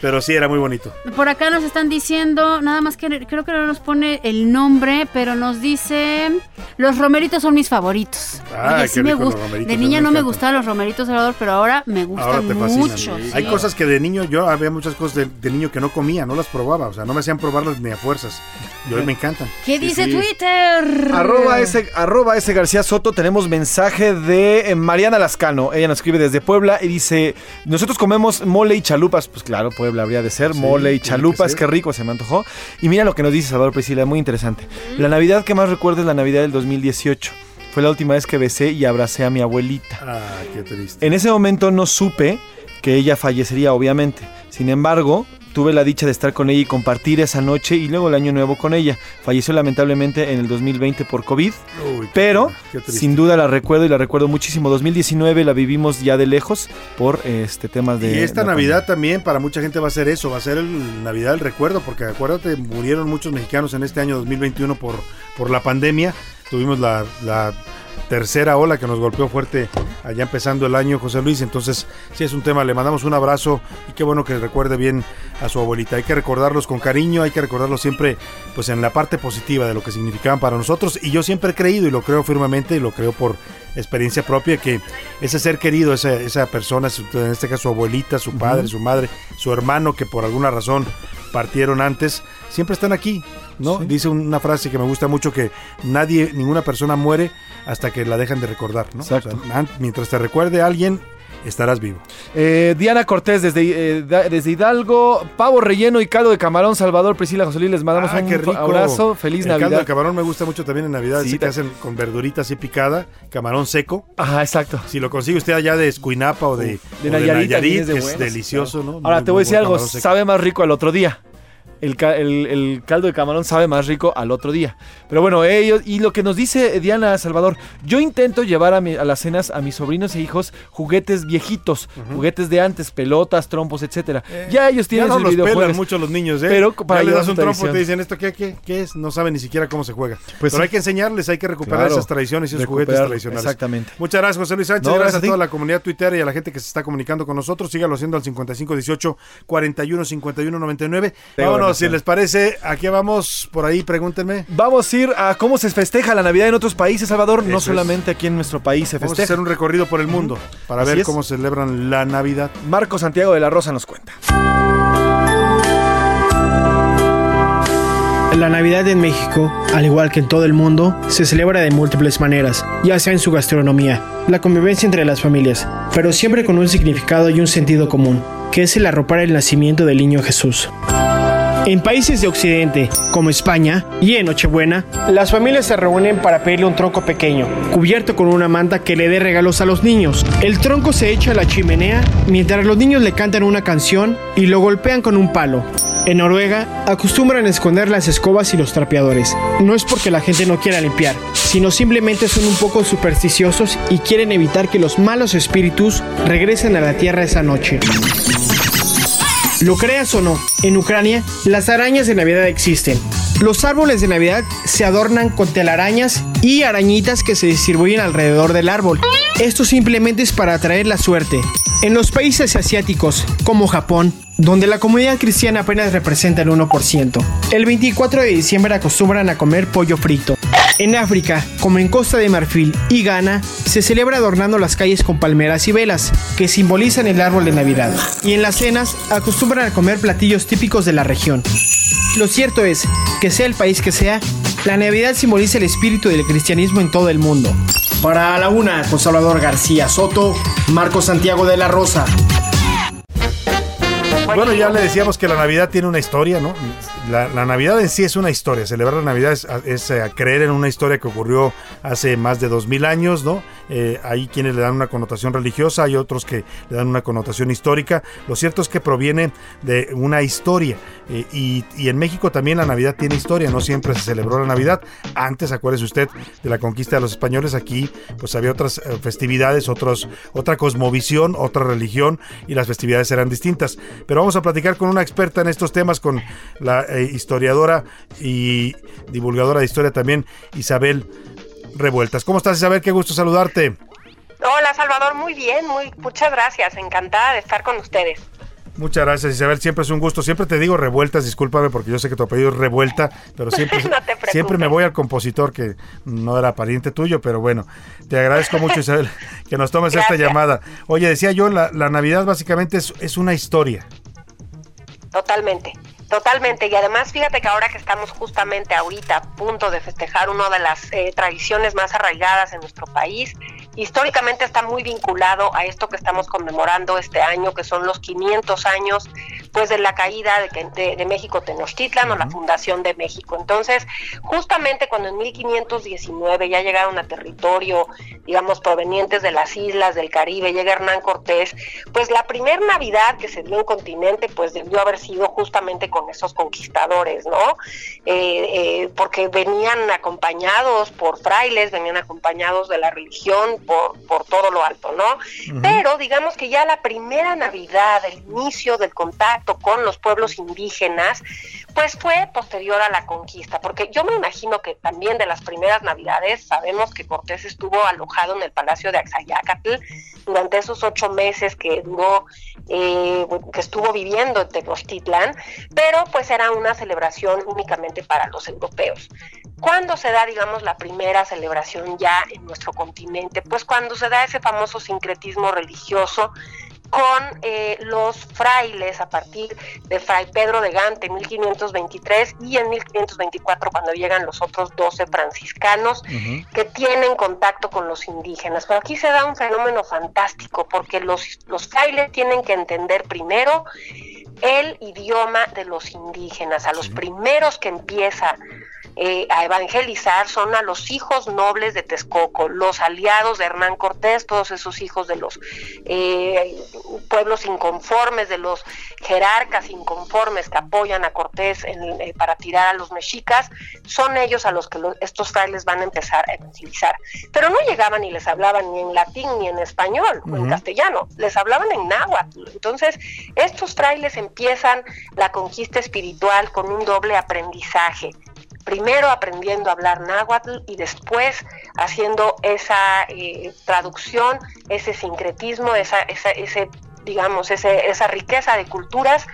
Pero sí, era muy bonito. Por acá nos están diciendo, nada más que creo que no nos pone el nombre, pero nos dice, los romeritos son mis favoritos. Ay, Oye, qué me gusta. romeritos, De niña no me gustaban los romeritos, Salvador, pero ahora me gustan mucho. Hay sí. cosas que de niño yo había muchas cosas de, de niño que no comía, no las probaba, o sea, no me hacían probarlas ni a fuerzas. Y hoy me encantan. ¿Qué Sí, dice sí. Twitter? Arroba ese, arroba ese García Soto, tenemos mensaje de eh, Mariana Lascano. Ella nos escribe desde Puebla y dice: Nosotros comemos mole y chalupas. Pues claro, Puebla habría de ser. Sí, mole y chalupas, qué rico, se me antojó. Y mira lo que nos dice Salvador Priscila, muy interesante. La Navidad que más recuerdo es la Navidad del 2018. Fue la última vez que besé y abracé a mi abuelita. Ah, qué triste. En ese momento no supe que ella fallecería, obviamente. Sin embargo, tuve la dicha de estar con ella y compartir esa noche y luego el año nuevo con ella. Falleció lamentablemente en el 2020 por COVID, Uy, pero sin duda la recuerdo y la recuerdo muchísimo. 2019 la vivimos ya de lejos por este temas de... Y esta Navidad también para mucha gente va a ser eso, va a ser el Navidad del recuerdo, porque acuérdate, murieron muchos mexicanos en este año 2021 por, por la pandemia. Tuvimos la, la tercera ola que nos golpeó fuerte allá empezando el año, José Luis. Entonces, sí es un tema, le mandamos un abrazo y qué bueno que recuerde bien a su abuelita. Hay que recordarlos con cariño, hay que recordarlos siempre pues en la parte positiva de lo que significaban para nosotros. Y yo siempre he creído y lo creo firmemente y lo creo por experiencia propia que ese ser querido, esa, esa persona, en este caso su abuelita, su padre, su madre, su hermano que por alguna razón partieron antes, siempre están aquí, ¿no? Dice una frase que me gusta mucho que nadie, ninguna persona muere hasta que la dejan de recordar, ¿no? O sea, mientras te recuerde a alguien, estarás vivo. Eh, Diana Cortés desde, eh, desde Hidalgo, pavo relleno y caldo de camarón, Salvador, Priscila, José Luis, les mandamos Ah, un qué rico. abrazo, feliz el caldo Navidad. de camarón me gusta mucho también en Navidad, Sí, así que hacen con verdurita así picada, camarón seco. Ajá, exacto. Si lo consigue usted allá de Escuinapa o de, de o Nayarit, es de que es delicioso, ¿no? Ahora Muy, te voy a decir algo, sabe más rico al otro día. El, el- el caldo de camarón sabe más rico al otro día. Pero bueno, ellos, y lo que nos dice Diana Salvador, yo intento llevar a, mi- a las cenas a mis sobrinos e hijos juguetes viejitos, juguetes de antes, pelotas, trompos, etcétera. ya ellos tienen Eh, ya no los pelan mucho los niños, ¿eh? Pero ya para le llevar das un trompo y te dicen esto qué, qué, qué es, no saben ni siquiera cómo se juega. Pues Pero sí. hay que enseñarles, hay que recuperar Claro. esas tradiciones y esos juguetes tradicionales. exactamente. Muchas gracias, José Luis Sánchez. No, gracias, gracias a a toda la comunidad tuitera y a la gente que se está comunicando con nosotros. Sígalo haciendo al 5518 41 51 99. Tengo Vámonos, si les parece, aquí vamos por ahí, pregúntenme. Vamos a ir a cómo se festeja la Navidad en otros países, Salvador. no es. solamente aquí en nuestro país se Vamos a festeja. hacer un recorrido por el mundo para Así ver es. cómo celebran la Navidad. Marco Santiago de la Rosa nos cuenta. La Navidad en México, al igual que en todo el mundo, se celebra de múltiples maneras, ya sea en su gastronomía, la convivencia entre las familias, pero siempre con un significado y un sentido común, que es el arropar el nacimiento del niño Jesús. En países de Occidente, como España, y en Nochebuena, las familias se reúnen para pedirle un tronco pequeño, cubierto con una manta que le dé regalos a los niños. El tronco se echa a la chimenea mientras los niños le cantan una canción y lo golpean con un palo. En Noruega, acostumbran esconder las escobas y los trapeadores. No es porque la gente no quiera limpiar, sino simplemente son un poco supersticiosos y quieren evitar que los malos espíritus regresen a la tierra esa noche. Lo creas o no, en Ucrania las arañas de Navidad existen. Los árboles de Navidad se adornan con telarañas y arañitas que se distribuyen alrededor del árbol. Esto simplemente es para atraer la suerte. En los países asiáticos, como Japón, donde la comunidad cristiana apenas representa el 1%, el 24 de diciembre acostumbran a comer pollo frito. En África, como en Costa de Marfil y Ghana, se celebra adornando las calles con palmeras y velas, que simbolizan el árbol de Navidad. Y en las cenas, acostumbran a comer platillos típicos de la región. Lo cierto es que sea el país que sea, la Navidad simboliza el espíritu del cristianismo en todo el mundo. Para la una, con Salvador García Soto, Marco Santiago de la Rosa. Bueno, ya le decíamos que la Navidad tiene una historia, ¿no? La, la Navidad en sí es una historia. Celebrar la Navidad es, es, eh, creer en una historia que ocurrió hace más de dos mil años, ¿no? Eh, hay quienes le dan una connotación religiosa, hay otros que le dan una connotación histórica. Lo cierto es que proviene de una historia. Eh, y, y en México también la Navidad tiene historia. No siempre se celebró la Navidad. Antes, acuérdese usted de la conquista de los españoles. Aquí, pues había otras eh, festividades, otros, otra cosmovisión, otra religión y las festividades eran distintas. Pero vamos a platicar con una experta en estos temas, con la eh, historiadora y divulgadora de historia también, Isabel Revueltas. ¿Cómo estás, Isabel? Qué gusto saludarte. Hola Salvador, muy bien, muy, muchas gracias, encantada de estar con ustedes. Muchas gracias, Isabel. Siempre es un gusto. Siempre te digo revueltas, discúlpame porque yo sé que tu apellido es revuelta, pero siempre, No siempre me voy al compositor que no era pariente tuyo, pero bueno, te agradezco mucho, Isabel, que nos tomes esta llamada. Oye, decía yo, la, la Navidad básicamente es, es una historia. Totalmente, totalmente. Y además, fíjate que ahora que estamos justamente ahorita a punto de festejar una de las eh, tradiciones más arraigadas en nuestro país, históricamente está muy vinculado a esto que estamos conmemorando este año, que son los 500 años después de la caída de, de- de México Tenochtitlan o la fundación de México. Entonces, justamente cuando en 1519 ya llegaron a territorio, digamos, provenientes de las islas del Caribe, llega Hernán Cortés, pues la primer Navidad que se dio en continente, pues debió haber sido justamente con esos conquistadores, ¿no? Eh, eh, porque venían acompañados por frailes, venían acompañados de la religión, por, por todo lo alto, ¿no? Pero digamos que ya la primera Navidad, el inicio del contacto con los pueblos indígenas, pues fue posterior a la conquista, porque yo me imagino que también de las primeras Navidades sabemos que Cortés estuvo alojado en el Palacio de Axayácatl durante esos ocho meses que duró, eh, que estuvo viviendo en Tenochtitlan, pero pues era una celebración únicamente para los europeos. ¿Cuándo se da, digamos, la primera celebración ya en nuestro continente? Pues cuando se da ese famoso sincretismo religioso con eh, los frailes a partir de Fray Pedro de Gante en 1523 y en 1524 cuando llegan los otros 12 franciscanos que tienen contacto con los indígenas. Pero aquí se da un fenómeno fantástico porque los, los frailes tienen que entender primero el idioma de los indígenas, a los primeros que empieza eh, a evangelizar son a los hijos nobles de Texcoco, los aliados de Hernán Cortés, todos esos hijos de los eh, pueblos inconformes, de los jerarcas inconformes que apoyan a Cortés en- eh, para tirar a los mexicas, son ellos a los que lo- estos frailes van a empezar a evangelizar. Pero no llegaban y les hablaban ni en latín ni en español o en castellano, les hablaban en náhuatl. Entonces, estos frailes empiezan la conquista espiritual con un doble aprendizaje primero aprendiendo a hablar náhuatl y después haciendo esa eh, traducción, ese sincretismo, esa, esa, ese, digamos, ese, esa riqueza de culturas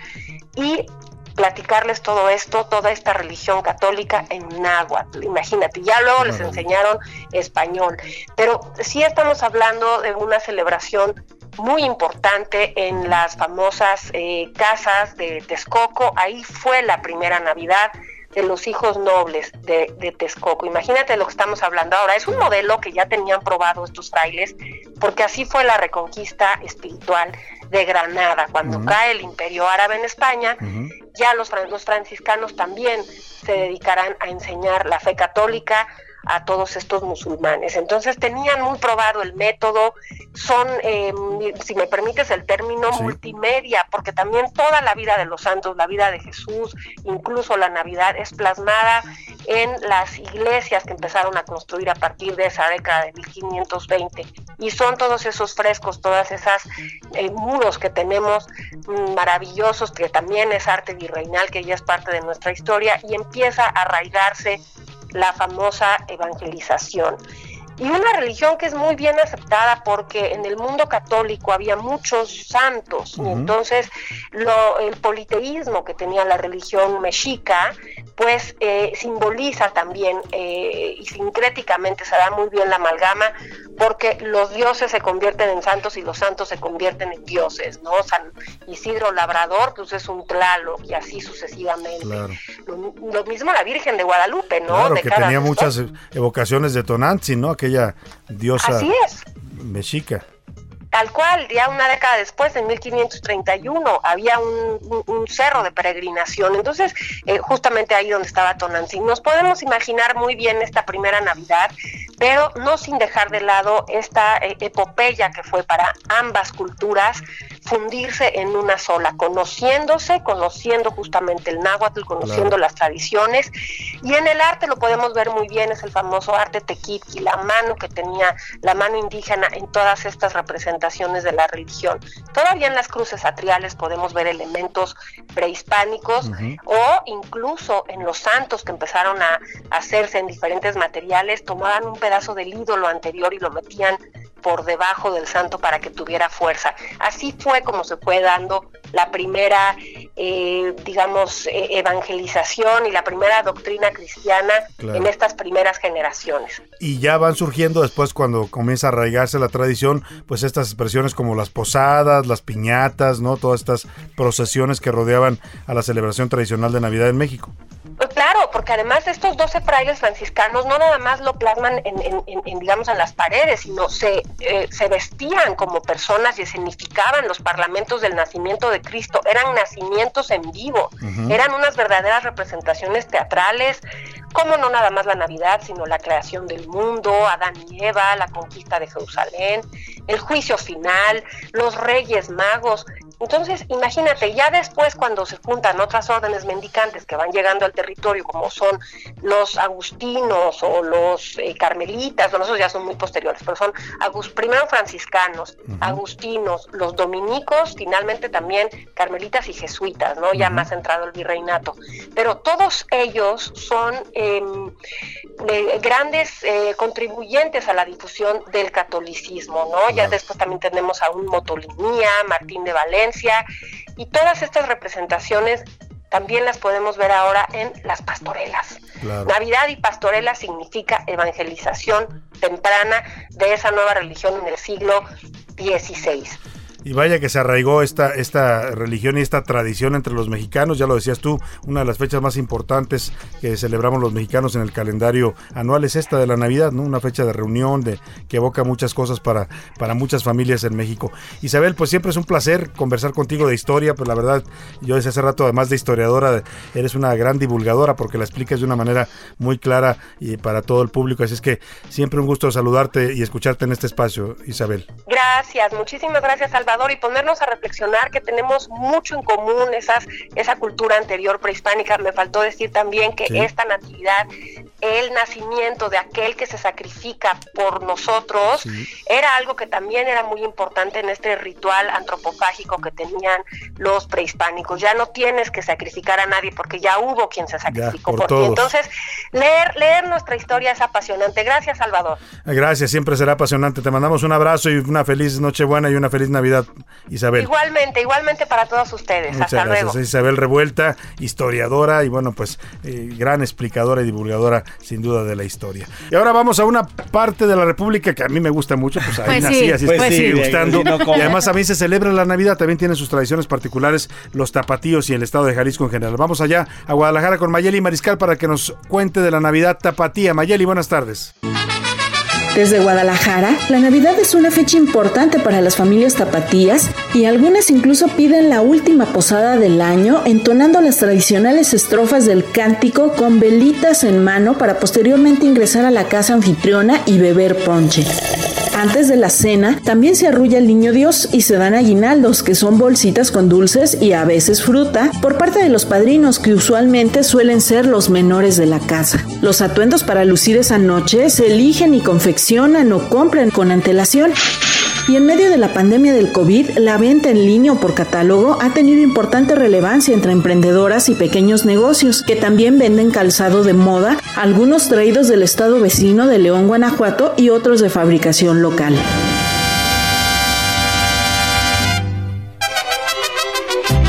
y platicarles todo esto, toda esta religión católica en náhuatl. Imagínate, ya luego les enseñaron español, pero sí estamos hablando de una celebración muy importante en las famosas eh, casas de Texcoco. Ahí fue la primera Navidad de los hijos nobles de, de Texcoco. Imagínate lo que estamos hablando ahora. Es un modelo que ya tenían probado estos frailes, porque así fue la reconquista espiritual de Granada. Cuando cae el imperio árabe en España, ya los, los franciscanos también se dedicarán a enseñar la fe católica a todos estos musulmanes. Entonces tenían muy probado el método, son, eh, si me permites el término, multimedia, porque también toda la vida de los santos, la vida de Jesús, incluso la Navidad, es plasmada en las iglesias que empezaron a construir a partir de esa década de 1520. Y son todos esos frescos, todas esas eh, muros que tenemos mm, maravillosos, que también es arte virreinal, que ya es parte de nuestra historia, y empieza a arraigarse la famosa evangelización. Y una religión que es muy bien aceptada porque en el mundo católico había muchos santos y entonces lo, el politeísmo que tenía la religión mexica pues eh, simboliza también eh, y sincréticamente se da muy bien la amalgama porque los dioses se convierten en santos y los santos se convierten en dioses, ¿no? San Isidro Labrador pues es un Tlaloc y así sucesivamente. Claro, Lo, lo mismo la Virgen de Guadalupe, ¿no? claro De que cada tenía muchas evocaciones de Tonantzin, ¿no? Aquella diosa Así es. mexica. Tal cual, ya una década después, en 1531, había un, un- un cerro de peregrinación. Entonces, eh, justamente ahí donde estaba Tonantzin. Nos podemos imaginar muy bien esta primera Navidad, pero no sin dejar de lado esta eh, epopeya que fue para ambas culturas fundirse en una sola, conociéndose, conociendo justamente el náhuatl, conociendo Claro. las tradiciones. Y en el arte lo podemos ver muy bien, es el famoso arte tequitqui, la mano que tenía, la mano indígena en todas estas representaciones de la religión. Todavía en las cruces atriales podemos ver elementos prehispánicos o incluso en los santos que empezaron a hacerse en diferentes materiales, tomaban un pedazo del ídolo anterior y lo metían por debajo del santo para que tuviera fuerza. Así fue como se fue dando la primera, eh, digamos, eh, evangelización y la primera doctrina cristiana Claro. en estas primeras generaciones. Y ya van surgiendo después cuando comienza a arraigarse la tradición, pues estas expresiones como las posadas, las piñatas, ¿no? Todas estas procesiones que rodeaban a la celebración tradicional de Navidad en México. Claro, porque además de estos 12 frailes franciscanos no nada más lo plasman en, en- en- en, digamos en las paredes, sino se, eh, se vestían como personas y escenificaban los parlamentos del nacimiento de Cristo, eran nacimientos en vivo, eran unas verdaderas representaciones teatrales, como no nada más la Navidad, sino la creación del mundo, Adán y Eva, la conquista de Jerusalén, el juicio final, los reyes magos. Entonces, imagínate, ya después cuando se juntan otras órdenes mendicantes que van llegando al territorio, como son los agustinos o los eh, carmelitas, bueno, esos ya son muy posteriores, pero son agus- primero franciscanos, agustinos, los dominicos, finalmente también carmelitas y jesuitas, ¿no? Ya Ujú. más entrado el virreinato. Pero todos ellos son em, de grandes eh, contribuyentes a la difusión del catolicismo, ¿no? Ya después también tenemos a un Motolinía, Martín de Valencia, y todas estas representaciones también las podemos ver ahora en las pastorelas. Claro. Navidad y pastorela significa evangelización temprana de esa nueva religión en el siglo XVI. Y vaya que se arraigó esta, esta religión y esta tradición entre los mexicanos, ya lo decías tú, una de las fechas más importantes que celebramos los mexicanos en el calendario anual es esta de la Navidad, ¿no? Una fecha de reunión de, que evoca muchas cosas para, para muchas familias en México. Isabel, pues siempre es un placer conversar contigo de historia, pues la verdad, yo desde hace rato, además de historiadora, eres una gran divulgadora porque la explicas de una manera muy clara y para todo el público, así es que siempre un gusto saludarte y escucharte en este espacio, Isabel. Gracias, muchísimas gracias Salvador y ponernos a reflexionar que tenemos mucho en común esas, esa cultura anterior prehispánica. Me faltó decir también que Sí. esta natividad, el nacimiento de aquel que se sacrifica por nosotros, era algo que también era muy importante en este ritual antropofágico que tenían los prehispánicos. Ya no tienes que sacrificar a nadie porque ya hubo quien se sacrificó por por, ti. Entonces, leer, leer nuestra historia es apasionante. Gracias, Salvador. Gracias, siempre será apasionante. Te mandamos un abrazo y una feliz Nochebuena y una feliz Navidad, Isabel. Igualmente, igualmente para todos ustedes. Muchas Hasta gracias. luego. Isabel Revuelta, historiadora y bueno, pues eh, gran explicadora y divulgadora sin duda de la historia. Y ahora vamos a una parte de la República que a mí me gusta mucho, pues ahí Pues nací, sí, así es pues sí, sigue gustando. y además a mí se celebra la Navidad, también tiene sus tradiciones particulares los tapatíos y el estado de Jalisco en general. Vamos allá a Guadalajara con Mayeli Mariscal para que nos cuente de la Navidad tapatía. Mayeli, buenas tardes. Desde Guadalajara, la Navidad es una fecha importante para las familias tapatías y algunas incluso piden la última posada del año entonando las tradicionales estrofas del cántico con velitas en mano para posteriormente ingresar a la casa anfitriona y beber ponche. Antes de la cena, también se arrulla el niño Dios y se dan aguinaldos, que son bolsitas con dulces y a veces fruta, por parte de los padrinos, que usualmente suelen ser los menores de la casa. Los atuendos para lucir esa noche se eligen y confeccionan o compran con antelación. Y en medio de la pandemia del COVID, la venta en línea o por catálogo ha tenido importante relevancia entre emprendedoras y pequeños negocios que también venden calzado de moda, algunos traídos del estado vecino de León, Guanajuato y otros de fabricación local local.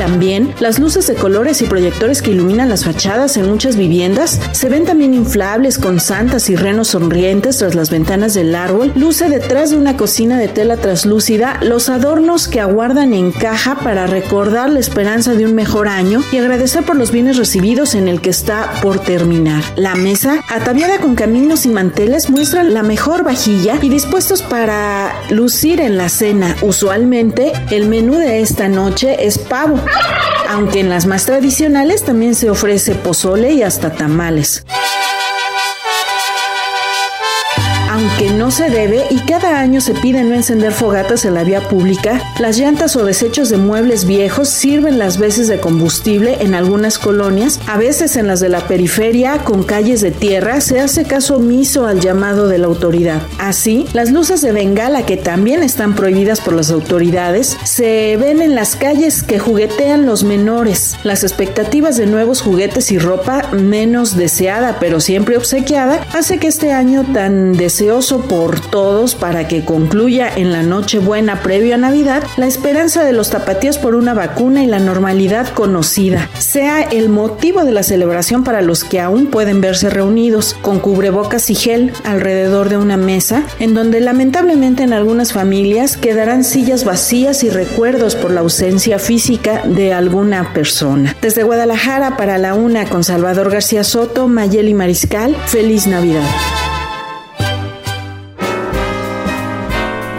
También las luces de colores y proyectores que iluminan las fachadas en muchas viviendas se ven también inflables con santas y renos sonrientes tras las ventanas del árbol. Luce detrás de una cocina de tela traslúcida los adornos que aguardan en caja para recordar la esperanza de un mejor año y agradecer por los bienes recibidos en el que está por terminar. La mesa, ataviada con caminos y manteles, muestra la mejor vajilla y dispuestos para lucir en la cena. Usualmente, el menú de esta noche es pavo, aunque en las más tradicionales también se ofrece pozole y hasta tamales. Aunque no se debe y cada año se pide no encender fogatas en la vía pública, las llantas o desechos de muebles viejos sirven las veces de combustible en algunas colonias, a veces en las de la periferia con calles de tierra se hace caso omiso al llamado de la autoridad. Así, las luces de bengala que también están prohibidas por las autoridades se ven en las calles que juguetean los menores. Las expectativas de nuevos juguetes y ropa menos deseada pero siempre obsequiada hace que este año tan deseoso por todos para que concluya en la Nochebuena previo a Navidad la esperanza de los tapatíos por una vacuna y la normalidad conocida, sea el motivo de la celebración para los que aún pueden verse reunidos, con cubrebocas y gel alrededor de una mesa, en donde lamentablemente en algunas familias quedarán sillas vacías y recuerdos por la ausencia física de alguna persona. Desde Guadalajara para la una con Salvador García Soto, Mayeli Mariscal, feliz Navidad.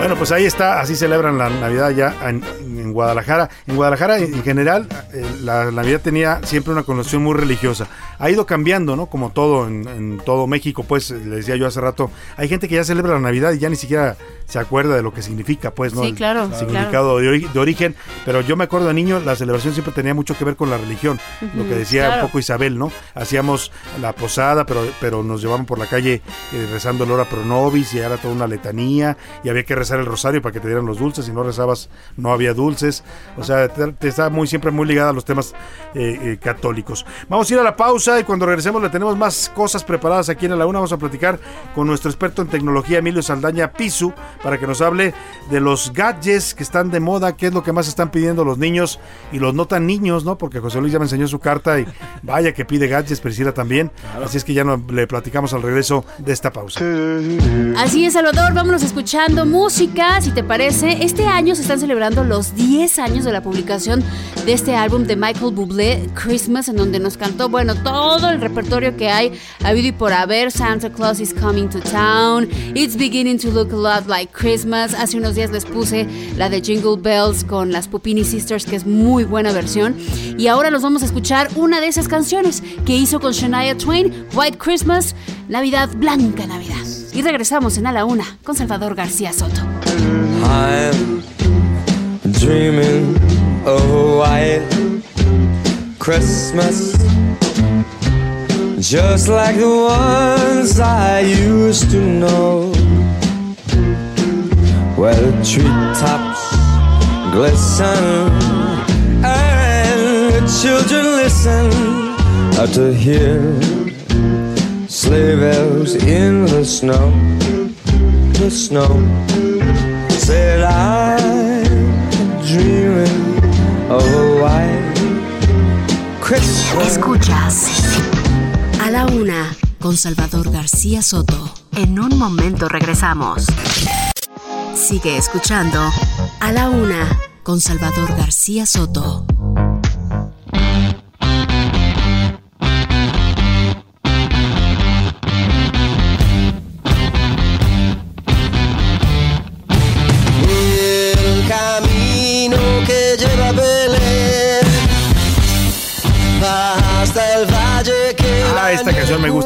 Bueno, pues ahí está, así celebran la Navidad ya en, Guadalajara. En Guadalajara, en general, eh, la Navidad tenía siempre una connotación muy religiosa. Ha ido cambiando, ¿no? Como todo en, en todo México, pues, le decía yo hace rato, hay gente que ya celebra la Navidad y ya ni siquiera se acuerda de lo que significa, pues, ¿no? Sí, El claro, significado de, ori- de origen. Pero yo me acuerdo de niño, la celebración siempre tenía mucho que ver con la religión. lo que decía claro. un poco Isabel, ¿no? Hacíamos la posada, pero, pero nos llevaban por la calle eh, rezando el hora pro nobis y era toda una letanía y había que rezar el rosario para que te dieran los dulces. Si no rezabas, no había dulces. O sea, te, te está muy siempre muy ligada a los temas eh, eh, católicos. Vamos a ir a la pausa y cuando regresemos le tenemos más cosas preparadas aquí en la una. Vamos a platicar con nuestro experto en tecnología, Emilio Saldaña Pisu, para que nos hable de los gadgets que están de moda, qué es lo que más están pidiendo los niños y los no tan niños, ¿no? Porque José Luis ya me enseñó su carta y vaya que pide gadgets, Priscila también. Así es que ya no, le platicamos al regreso de esta pausa. Así es, Salvador, vámonos escuchando música, si te parece. Este año se están celebrando los 10 años de la publicación de este álbum de Michael Bublé, Christmas, en donde nos cantó, bueno, todo el repertorio que hay habido y por haber. Santa Claus is coming to town, It's beginning to look a lot like Christmas. Hace unos días les puse la de Jingle Bells con las Pupini Sisters, que es muy buena versión. Y ahora nos vamos a escuchar una de esas canciones que hizo con Shania Twain, White Christmas, Navidad, Blanca Navidad. Y regresamos en A la Una con Salvador García Soto. Just like the ones I used to know, where the treetops glisten and the children listen to hear sleigh bells in the snow, the snow said I'm dreaming of a white Christmas. Escuchas A la Una con Salvador García Soto. En un momento regresamos. Sigue escuchando A la Una con Salvador García Soto.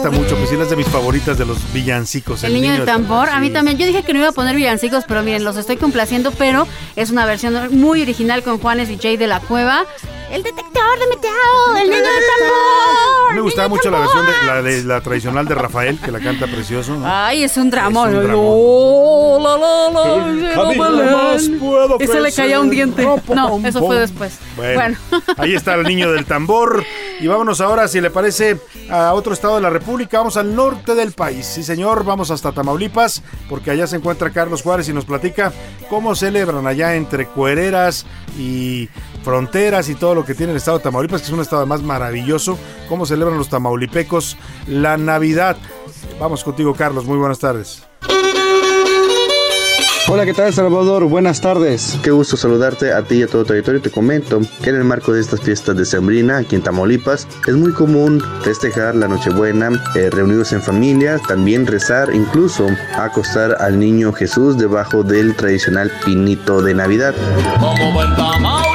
Gusta mucho, pues sí, es de mis favoritas de los villancicos. El niño del tambor, a mí también. Yo dije que no iba a poner villancicos, pero miren, los estoy complaciendo, pero es una versión muy original con Juanes y Jay de la Cueva. El detector de meteo, el niño del tambor. Me gustaba mucho la versión de la, de la tradicional de Rafael, que la canta precioso. ¿no? Ay, es un drama. Es un dramón. Oh, la, puedo Y se le caía un diente. No, eso fue después. Bueno, Bueno. ahí está el niño del tambor. Y vámonos ahora, si le parece, a otro estado de la República. Vamos al norte del país. Sí, señor, vamos hasta Tamaulipas, porque allá se encuentra Carlos Juárez y nos platica cómo celebran allá entre cuereras y fronteras y todo lo que tiene el estado de Tamaulipas, que es un estado más maravilloso. Cómo celebran los tamaulipecos la Navidad. Vamos contigo, Carlos. Muy buenas tardes. Hola, ¿qué tal Salvador? Buenas tardes. Qué gusto saludarte a ti y a todo tu territorio. Te comento que en el marco de estas fiestas de Sembrina aquí en Tamaulipas es muy común festejar la Nochebuena, eh, reunidos en familia, también rezar, incluso acostar al niño Jesús debajo del tradicional pinito de Navidad. Como buen.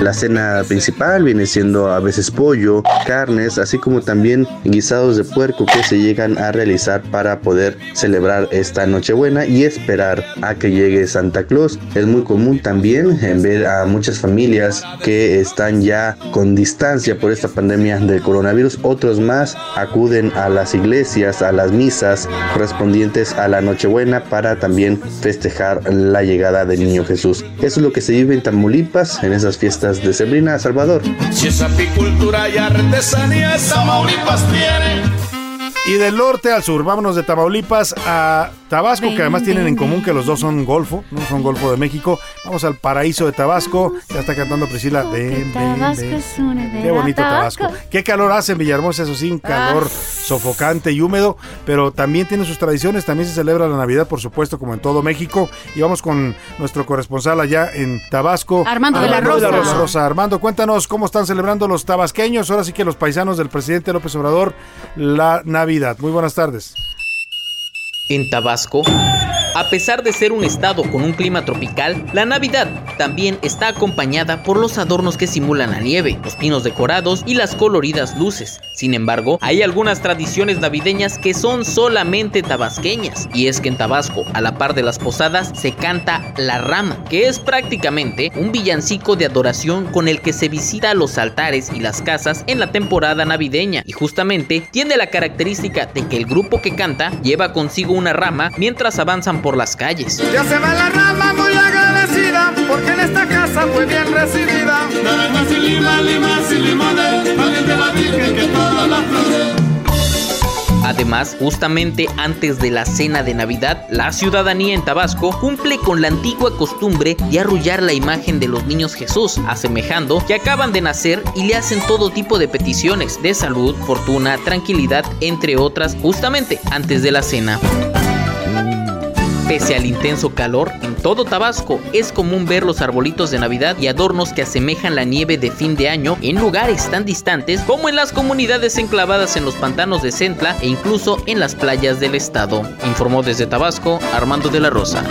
La cena principal viene siendo a veces pollo, carnes, así como también guisados de puerco que se llegan a realizar para poder celebrar esta Nochebuena y esperar a que llegue Santa Claus. Es muy común también en ver a muchas familias que están ya con distancia por esta pandemia del coronavirus. Otros más acuden a las iglesias, a las misas correspondientes a la Nochebuena para también festejar la llegada del niño Jesús. Eso es lo que se vive en Tamaulipas en esas fiestas de Sembrina, Salvador. Si es apicultura y artesanía, Tamaulipas tiene. Y del norte al sur, vámonos de Tamaulipas a Tabasco, que además tienen en común que los dos son Golfo, no son Golfo de México. Vamos al paraíso de Tabasco. Ya está cantando Priscila. Ven, ven, de Qué bonito la Tabasco. Qué calor hace en Villahermosa, eso sí, un calor sofocante y húmedo, pero también tiene sus tradiciones, también se celebra la Navidad, por supuesto, como en todo México. Y vamos con nuestro corresponsal allá en Tabasco. Armando de la Rosa. Armando, cuéntanos cómo están celebrando los tabasqueños, ahora sí que los paisanos del presidente López Obrador, la Navidad. Muy buenas tardes. En Tabasco, a pesar de ser un estado con un clima tropical, la Navidad también está acompañada por los adornos que simulan la nieve, los pinos decorados y las coloridas luces. Sin embargo, hay algunas tradiciones navideñas que son solamente tabasqueñas, y es que en Tabasco, a la par de las posadas, se canta La Rama, que es prácticamente un villancico de adoración con el que se visita los altares y las casas en la temporada navideña, y justamente tiene la característica de que el grupo que canta lleva consigo una rama mientras avanzan por las calles. Ya se va la rama muy agradecida porque en esta casa fue bien recibida. Naranjas y lima, limas y limones, más de la Virgen que todas las flores. Además, justamente antes de la cena de Navidad, la ciudadanía en Tabasco cumple con la antigua costumbre de arrullar la imagen de los niños Jesús, asemejando que acaban de nacer y le hacen todo tipo de peticiones de salud, fortuna, tranquilidad, entre otras, justamente antes de la cena. Pese al intenso calor, en todo Tabasco es común ver los arbolitos de Navidad y adornos que asemejan la nieve de fin de año en lugares tan distantes como en las comunidades enclavadas en los pantanos de Centla e incluso en las playas del estado. Informó desde Tabasco Armando de la Rosa.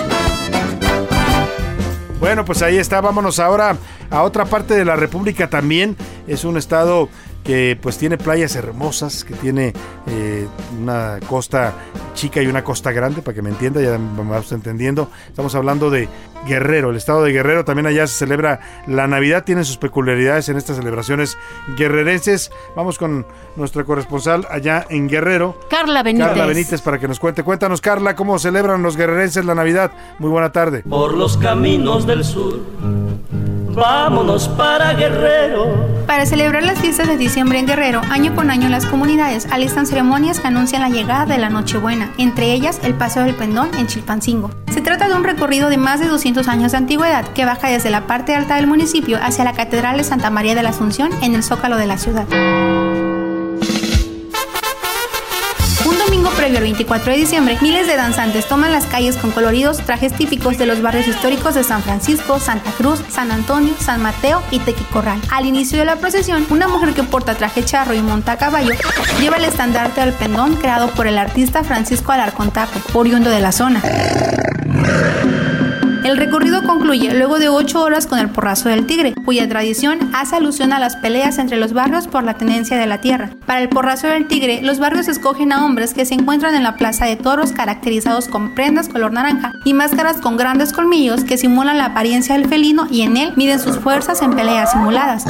Bueno, pues ahí está. Vámonos ahora a otra parte de la República también. Es un estado que pues tiene playas hermosas, que tiene eh, una costa chica y una costa grande, para que me entienda, ya me vas entendiendo. Estamos hablando de Guerrero, el estado de Guerrero, también allá se celebra la Navidad, tienen sus peculiaridades en estas celebraciones guerrerenses. Vamos con nuestra corresponsal allá en Guerrero. Carla Benítez. Carla Benítez para que nos cuente. Cuéntanos, Carla, cómo celebran los guerrerenses la Navidad. Muy buena tarde. Por los caminos del sur, vámonos para Guerrero. Para celebrar las fiestas de diciembre en Guerrero, año con año las comunidades alistan ceremonias que anuncian la llegada de la Nochebuena, entre ellas el Paseo del Pendón en Chilpancingo. Se trata de un recorrido de más de 200 años de antigüedad que baja desde la parte alta del municipio hacia la Catedral de Santa María de la Asunción en el zócalo de la ciudad. Previo al 24 de diciembre, miles de danzantes toman las calles con coloridos trajes típicos de los barrios históricos de San Francisco, Santa Cruz, San Antonio, San Mateo y Tequicorral. Al inicio de la procesión, una mujer que porta traje charro y monta a caballo lleva el estandarte del pendón creado por el artista Francisco Alarcón Taco, oriundo de la zona. El recorrido concluye luego de 8 horas con el porrazo del tigre, cuya tradición hace alusión a las peleas entre los barrios por la tenencia de la tierra. Para el porrazo del tigre, los barrios escogen a hombres que se encuentran en la plaza de toros caracterizados con prendas color naranja y máscaras con grandes colmillos que simulan la apariencia del felino y en él miden sus fuerzas en peleas simuladas.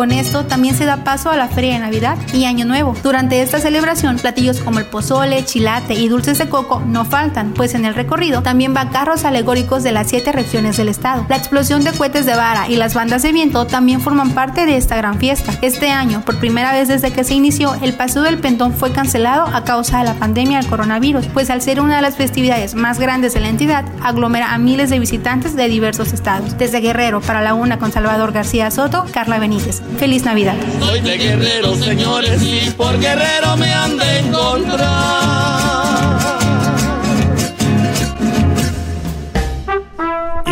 Con esto también se da paso a la Feria de Navidad y Año Nuevo. Durante esta celebración, platillos como el pozole, chilate y dulces de coco no faltan, pues en el recorrido también van carros alegóricos de las siete regiones del estado. La explosión de cohetes de vara y las bandas de viento también forman parte de esta gran fiesta. Este año, por primera vez desde que se inició, el Paseo del Pendón fue cancelado a causa de la pandemia del coronavirus, pues al ser una de las festividades más grandes de la entidad, aglomera a miles de visitantes de diversos estados. Desde Guerrero para la Una con Salvador García Soto, Carla Benítez. Feliz Navidad. Soy de Guerrero, señores, y por Guerrero me han de encontrar.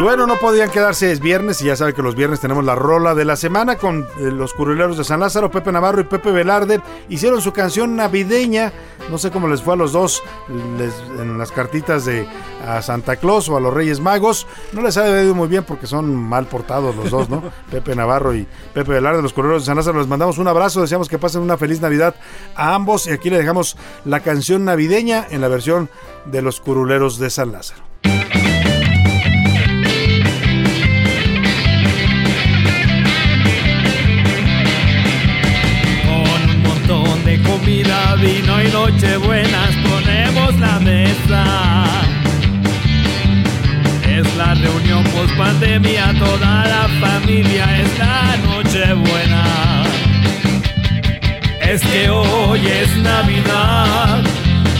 Bueno, no podían quedarse, es viernes y ya saben que los viernes tenemos la rola de la semana con eh, los curuleros de San Lázaro, Pepe Navarro y Pepe Velarde. Hicieron su canción navideña, no sé cómo les fue a los dos les- en las cartitas de a Santa Claus o a los Reyes Magos. No les ha ido muy bien porque son mal portados los dos, ¿no? Pepe Navarro y Pepe Velarde, los curuleros de San Lázaro. Les mandamos un abrazo, deseamos que pasen una feliz Navidad a ambos y aquí le dejamos la canción navideña en la versión de los curuleros de San Lázaro. Comida, vino y nochebuenas ponemos la mesa. Es la reunión post pandemia, toda la familia es la nochebuena. Es que hoy es Navidad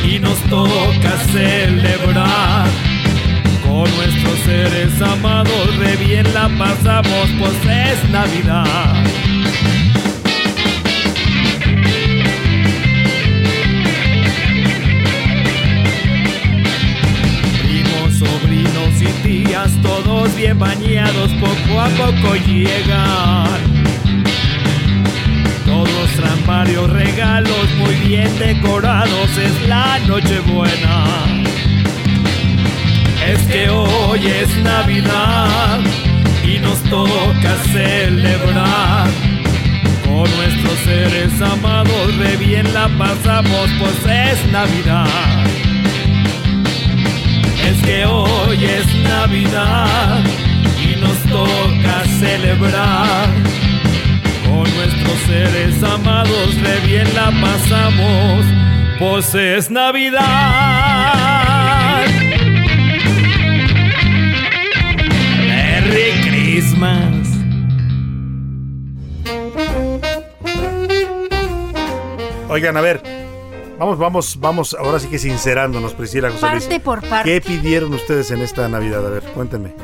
y nos toca celebrar. Con nuestros seres amados, re bien la pasamos, pues es Navidad. Bien bañados, poco a poco llegan. Todos traen varios regalos muy bien decorados, es la noche buena. Es que hoy es Navidad y nos toca celebrar. Con nuestros seres amados, re bien la pasamos, pues es Navidad. Es que hoy es Navidad y nos toca celebrar. Con nuestros seres amados, re bien la pasamos, pues es Navidad. Merry Christmas. Oigan, a ver, vamos, vamos, vamos, ahora sí que sincerándonos, Priscila José Luis. Parte por parte. ¿Qué pidieron ustedes en esta Navidad? A ver, cuéntenme.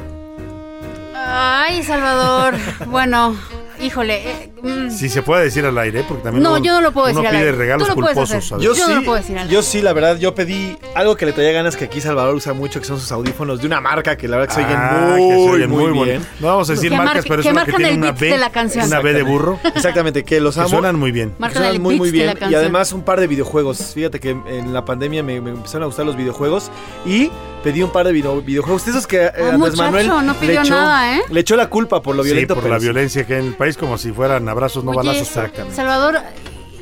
Ay, Salvador. bueno, híjole. eh, mm. Si se puede decir al aire, porque también No, uno- yo no lo puedo uno decir al pide aire. regalos Tú lo puedes culposos. Yo Yo sí, no lo puedo decir al yo sí, la verdad, yo pedí algo que le traía ganas que aquí Salvador usa mucho, que son sus audífonos de una marca que la verdad que se oyen Ah, muy, que se oyen muy, muy bien. No vamos a decir Que marcas, pero es que una que tiene el una beat B, de la canción. una B de burro. Exactamente, que los Que amo. suenan muy bien. Marcan Suenan el muy, muy bien. Y además un par de videojuegos. Fíjate que en la pandemia me, me empezaron a gustar los videojuegos y pedí un par de video- videojuegos. De esos que eh, Andrés muchacho, Manuel no le, pidió echó, nada, ¿eh? le echó la culpa por lo Sí, violento. por pero la sí. violencia que hay en el país, como si fueran abrazos, no Oye, balazos. Salvador,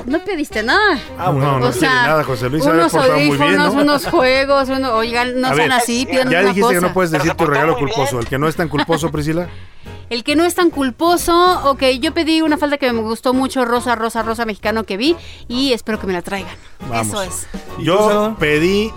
no pediste nada. Ah, bueno, no o sea, nada, José Luis. Ver, unos por favor, muy bien, audífonos, ¿no? unos juegos, uno, oigan, no A sean ver, así, pidan Ya una dijiste cosa. que no puedes decir tu regalo culposo. El que no es tan culposo, Priscila. El que no es tan culposo, ok, yo pedí una falda que me gustó mucho, rosa, rosa, rosa mexicano que vi y espero que me la traigan. Vamos. Eso es. Yo pedí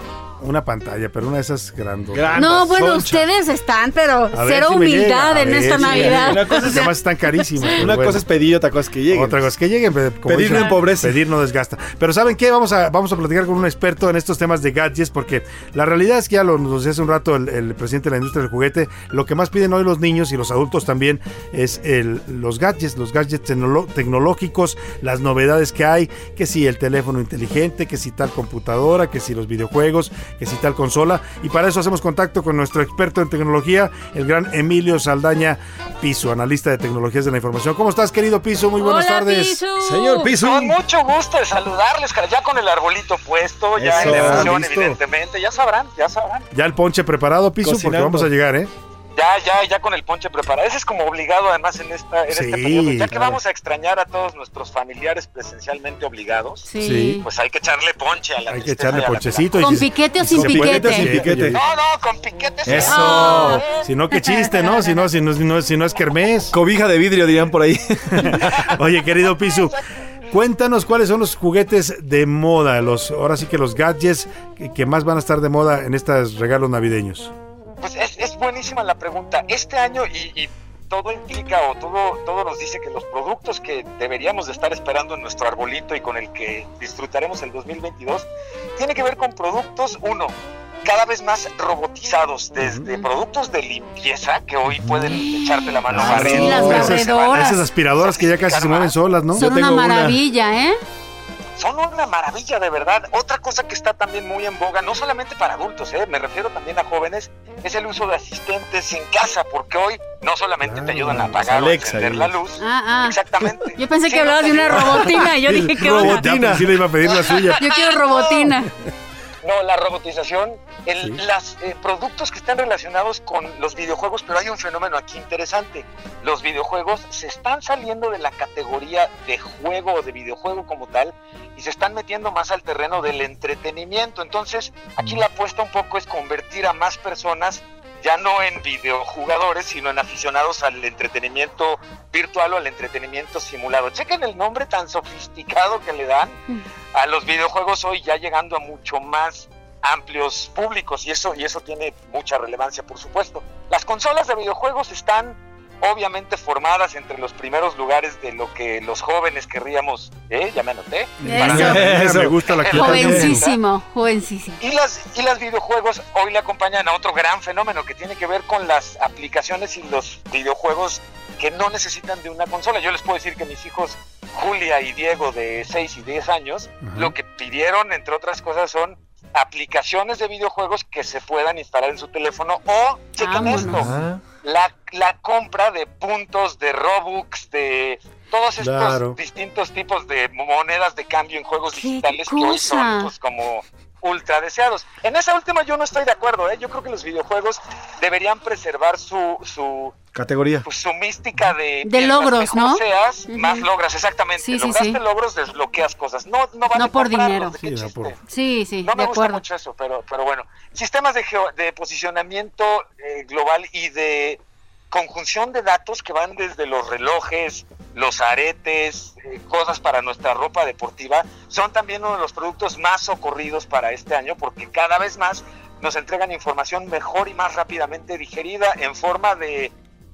una pantalla, pero una de esas grandes. No, bueno, ustedes están, pero A cero si humildad a en ver esta si. Navidad. Una cosa es además están carísimas. Una bueno. cosa es pedir y otra cosa es que lleguen. Otra cosa es que lleguen. pero como Pedir no empobrece. Pedir no desgasta. Pero ¿saben qué? Vamos a, vamos a platicar con un experto en estos temas de gadgets, porque la realidad es que ya lo nos decía hace un rato el, el presidente de la industria del juguete, lo que más piden hoy los niños y los adultos también es el, los gadgets, los gadgets tecnolo- tecnológicos, las novedades que hay, que si el teléfono inteligente, que si tal computadora, que si los videojuegos, que si tal consola. Y para eso hacemos contacto con nuestro experto en tecnología, el gran Emilio Saldaña Piso, analista de tecnologías de la información. ¿Cómo estás, querido Piso? Muy buenas Hola, tardes. Piso. Señor Piso. Con mucho gusto de saludarles, cara, ya con el arbolito puesto, ya Eso, en la emoción, evidentemente. Ya sabrán, ya sabrán. Ya el ponche preparado, Piso, porque Cocinando. vamos a llegar, ¿eh? Ya, ya, ya con el ponche preparado. Ese es como obligado, además, en, esta, en Sí, este periodo. Ya que claro. vamos a extrañar a todos nuestros familiares presencialmente obligados, Sí. Pues hay que echarle ponche a la Hay que echarle ponchecito. y ¿Con piquete o sin piquete? sin piquete. No, no, con piquetes. Eso. Ah. Si no, qué chiste, ¿no? Si no, si no, si no, si no es kermés. Cobija de vidrio, dirían por ahí. Oye, querido Pisu, cuéntanos cuáles son los juguetes de moda, los ahora sí que los gadgets que más van a estar de moda en estos regalos navideños. Pues es, es buenísima la pregunta. Este año y, y todo implica o todo, todo nos dice que los productos que deberíamos de estar esperando en nuestro arbolito y con el que disfrutaremos el 2022 tiene que ver con productos, uno, cada vez más robotizados, desde productos de limpieza que hoy pueden echarte la mano Ah, sí, barriendo. las Esas- barredoras. Esas aspiradoras que ya casi se mueven solas, ¿no? Son una maravilla, ¿eh? Son una maravilla de verdad. Otra cosa que está también muy en boga, no solamente para adultos, ¿eh? me refiero también a jóvenes, es el uso de asistentes en casa, porque hoy no solamente te ayudan a apagar o encender la luz, Ah, ah. exactamente. Yo pensé que hablabas de una robotina. y Yo dije, ¿qué onda? Ya, sí le iba a pedir la suya. Yo quiero robotina. No, la robotización, el, Sí. las eh, productos que están relacionados con los videojuegos, pero hay un fenómeno aquí interesante. Los videojuegos se están saliendo de la categoría de juego o de videojuego como tal y se están metiendo más al terreno del entretenimiento. Entonces, aquí la apuesta un poco es convertir a más personas ya no en videojugadores, sino en aficionados al entretenimiento virtual o al entretenimiento simulado. Chequen el nombre tan sofisticado que le dan a los videojuegos hoy ya llegando a mucho más amplios públicos y eso y eso tiene mucha relevancia por supuesto las consolas de videojuegos están obviamente formadas entre los primeros lugares de lo que los jóvenes querríamos, ¿eh? Ya me anoté. Eso. Me gusta la que Jovencísimo, jovencísimo. Y las, y las videojuegos hoy le acompañan a otro gran fenómeno que tiene que ver con las aplicaciones y los videojuegos que no necesitan de una consola. Yo les puedo decir que mis hijos, Julia y Diego, de 6 y 10 años, lo que pidieron, entre otras cosas, son aplicaciones de videojuegos que se puedan instalar en su teléfono o, chequen esto, la, la compra de puntos, de Robux, de todos estos Claro. distintos tipos de monedas de cambio en juegos digitales que hoy son pues, como ultra deseados. En esa última yo no estoy de acuerdo, ¿eh? yo creo que los videojuegos deberían preservar su, su, Categoría. pues, su mística de... De logros, ¿no? seas, más logras, exactamente. Sí, sí, Lograste sí. logros, desbloqueas cosas. No, no, vale No por comprarlos, dinero. ¿de qué chiste? Sí, sí, No de me gusta acuerdo. mucho eso, pero, pero bueno. Sistemas de, geo- de posicionamiento eh, global y de conjunción de datos que van desde los relojes, los aretes, eh, cosas para nuestra ropa deportiva, son también uno de los productos más socorridos para este año porque cada vez más nos entregan información mejor y más rápidamente digerida en forma de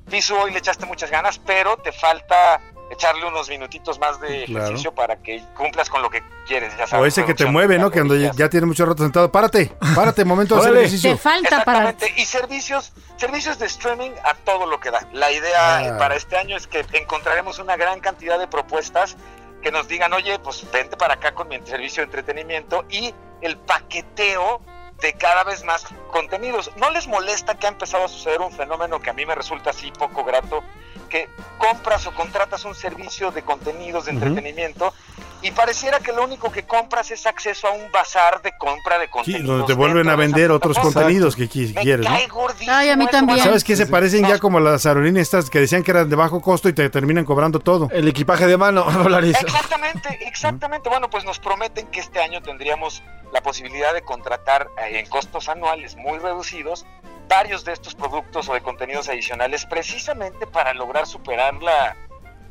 piso hoy le echaste muchas ganas, pero te falta echarle unos minutitos más de Claro. ejercicio para que cumplas con lo que quieres. Ya O sabes, ese que te mueve, ¿no? Que cuando ya, ya tiene mucho rato sentado. Párate, párate, momento de hacer ejercicio. falta para... Exactamente, y servicios, servicios de streaming a todo lo que da. La idea Ah. para este año es que encontraremos una gran cantidad de propuestas que nos digan, oye, pues vente para acá con mi servicio de entretenimiento y el paqueteo de cada vez más contenidos. ¿No les molesta que ha empezado a suceder un fenómeno que a mí me resulta así poco grato? Que compras o contratas un servicio de contenidos de entretenimiento y pareciera que lo único que compras es acceso a un bazar de compra de Sí, contenidos. donde te vuelven a vender otros contenidos que qui- quieres, ¿no? Cae gordísimo Ay, a mí también. ¿Sabes qué? Se parecen ya como las aerolíneas estas que decían que eran de bajo costo y te terminan cobrando todo. El equipaje de mano, Larisa. Exactamente, exactamente. Bueno, pues nos prometen que este año tendríamos la posibilidad de contratar eh, en costos anuales muy reducidos varios de estos productos o de contenidos adicionales precisamente para lograr superar la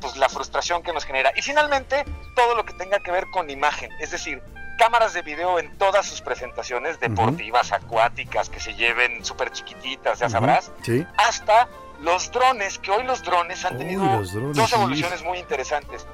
pues la frustración que nos genera. Y finalmente, todo lo que tenga que ver con imagen, es decir, cámaras de video en todas sus presentaciones, deportivas, acuáticas, que se lleven súper chiquititas, ya sabrás, Sí. hasta los drones, que hoy los drones han Uy, tenido drones, dos sí. evoluciones muy interesantes.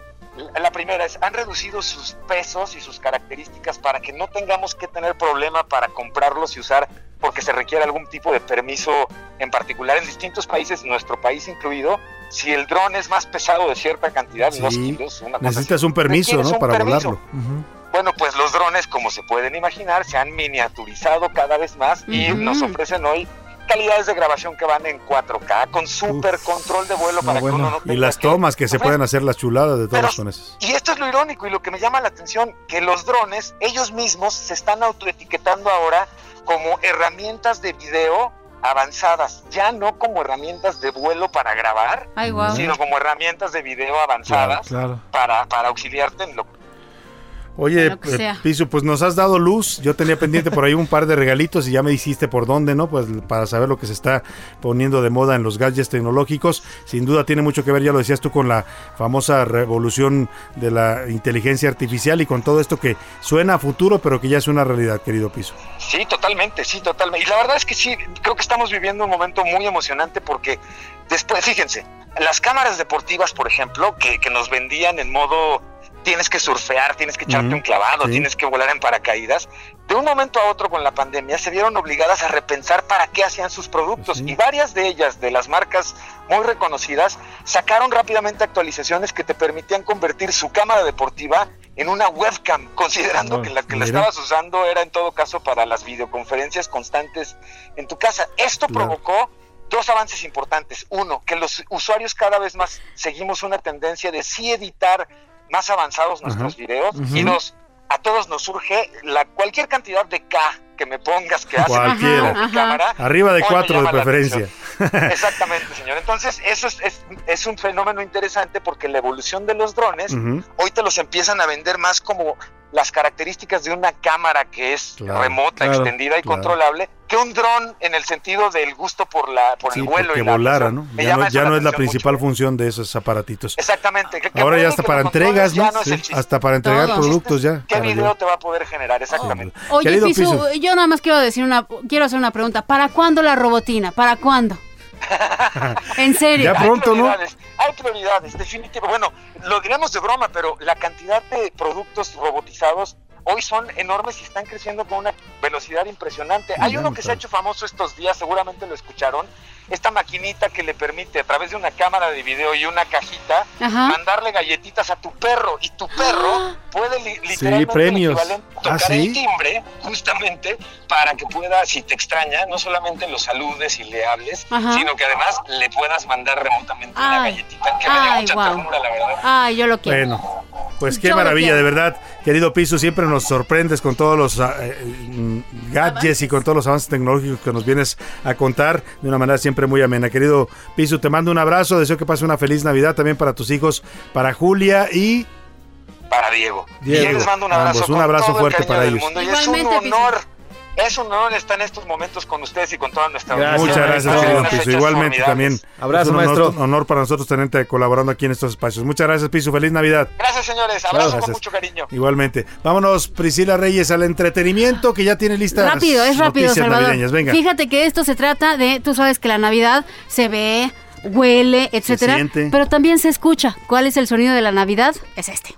La primera es, han reducido sus pesos y sus características para que no tengamos que tener problema para comprarlos y usar porque se requiere algún tipo de permiso en particular en distintos países, nuestro país incluido. Si el dron es más pesado de cierta cantidad, dos Sí. kilos, una cosa Necesitas un permiso, ¿no? un Para permiso. volarlo. Bueno, pues los drones, como se pueden imaginar, se han miniaturizado cada vez más y nos ofrecen hoy calidades de grabación que van en 4K con super control de vuelo para bueno. que uno no Y tenga las que tomas que se pueden hacer, las chuladas de las con esas. Y esto es lo irónico y lo que me llama la atención, que los drones, ellos mismos se están autoetiquetando ahora como herramientas de video avanzadas, ya no como herramientas de vuelo para grabar, Ay, sino como herramientas de video avanzadas Claro. para, para auxiliarte en lo Oye, eh. Piso, pues nos has dado luz. Yo tenía pendiente por ahí un par de regalitos y ya me dijiste por dónde, ¿no? Pues para saber lo que se está poniendo de moda en los gadgets tecnológicos. Sin duda tiene mucho que ver, ya lo decías tú, con la famosa revolución de la inteligencia artificial y con todo esto que suena a futuro, pero que ya es una realidad, querido Piso. Sí, totalmente, sí, totalmente. Y la verdad es que sí, creo que estamos viviendo un momento muy emocionante porque después, fíjense, las cámaras deportivas, por ejemplo, que, que nos vendían en modo tienes que surfear, tienes que echarte un clavado, sí. tienes que volar en paracaídas, de un momento a otro con la pandemia se vieron obligadas a repensar para qué hacían sus productos Sí. y varias de ellas, de las marcas muy reconocidas, sacaron rápidamente actualizaciones que te permitían convertir su cámara deportiva en una webcam, considerando Oh, que la que la estabas usando era en todo caso para las videoconferencias constantes en tu casa. Esto Claro. provocó dos avances importantes. Uno, que los usuarios cada vez más seguimos una tendencia de sí editar más avanzados nuestros videos. Y dos, a todos nos surge la cualquier cantidad de K que me pongas que hace Cualquiera. mi cámara. Arriba de cuatro de preferencia. Exactamente, señor. Entonces, eso es, es, es un fenómeno interesante porque la evolución de los drones Ujú. hoy te los empiezan a vender más como las características de una cámara que es Claro, remota, claro, extendida y claro. controlable, que un dron en el sentido del gusto por la por Sí, el vuelo que y la volara. ¿no? Ya, no, ya no es la principal mucho. función de esos aparatitos. Exactamente. que- que Ahora ya hasta para entregas, ¿no? Sí. Hasta para entregar Todo. productos ya. ¿Qué video llevar. te va a poder generar? Exactamente. Oye, Querido Pisu, Pisu. yo nada más quiero decir una, quiero hacer una pregunta. ¿Para cuándo la robotina? ¿Para cuándo? En serio. Ya pronto, ¿no? prioridades, Hay prioridades, definitivo. Bueno, lo diremos de broma, pero la cantidad de productos robotizados hoy son enormes y están creciendo con una velocidad impresionante. Hay uno que se ha hecho famoso estos días, seguramente lo escucharon. Esta maquinita que le permite a través de una cámara de video y una cajita Ajá. mandarle galletitas a tu perro y tu perro puede li- literalmente premios. Ah, tocar ¿sí? el timbre justamente para que pueda, si te extraña, no solamente lo saludes y le hables, Ajá. sino que además le puedas mandar remotamente una Ay. galletita que me dio mucha ternura, la verdad. Ay, yo lo quiero. Bueno, pues qué Yo maravilla, de verdad. Querido Piso, siempre nos sorprendes con todos los ah, eh, mm, gadgets y con todos los avances tecnológicos que nos vienes a contar de una manera siempre muy amena. Querido Piso, te mando un abrazo, deseo que pase una feliz Navidad también para tus hijos, para Julia y Para Diego. Diego, Y les mando un ambos, abrazo. un abrazo fuerte para ellos. mundo. Y Igualmente, es un Piso. honor. Es un honor estar en estos momentos con ustedes y con toda nuestra Gracias, Muchas gracias, querido Piso. Igualmente también. Abrazo, es un honor, maestro. honor para nosotros tenerte colaborando aquí en estos espacios. Muchas gracias, Piso. Feliz Navidad. Gracias, señores. Abrazo Gracias. con mucho cariño. Igualmente. Vámonos, Priscila Reyes, al entretenimiento que ya tiene lista. Rápido, es rápido, Salvador. navideñas. Venga. Fíjate que esto se trata de, tú sabes que la Navidad se ve, huele, etcétera, siente. pero también se escucha. ¿Cuál es el sonido de la Navidad? Es este.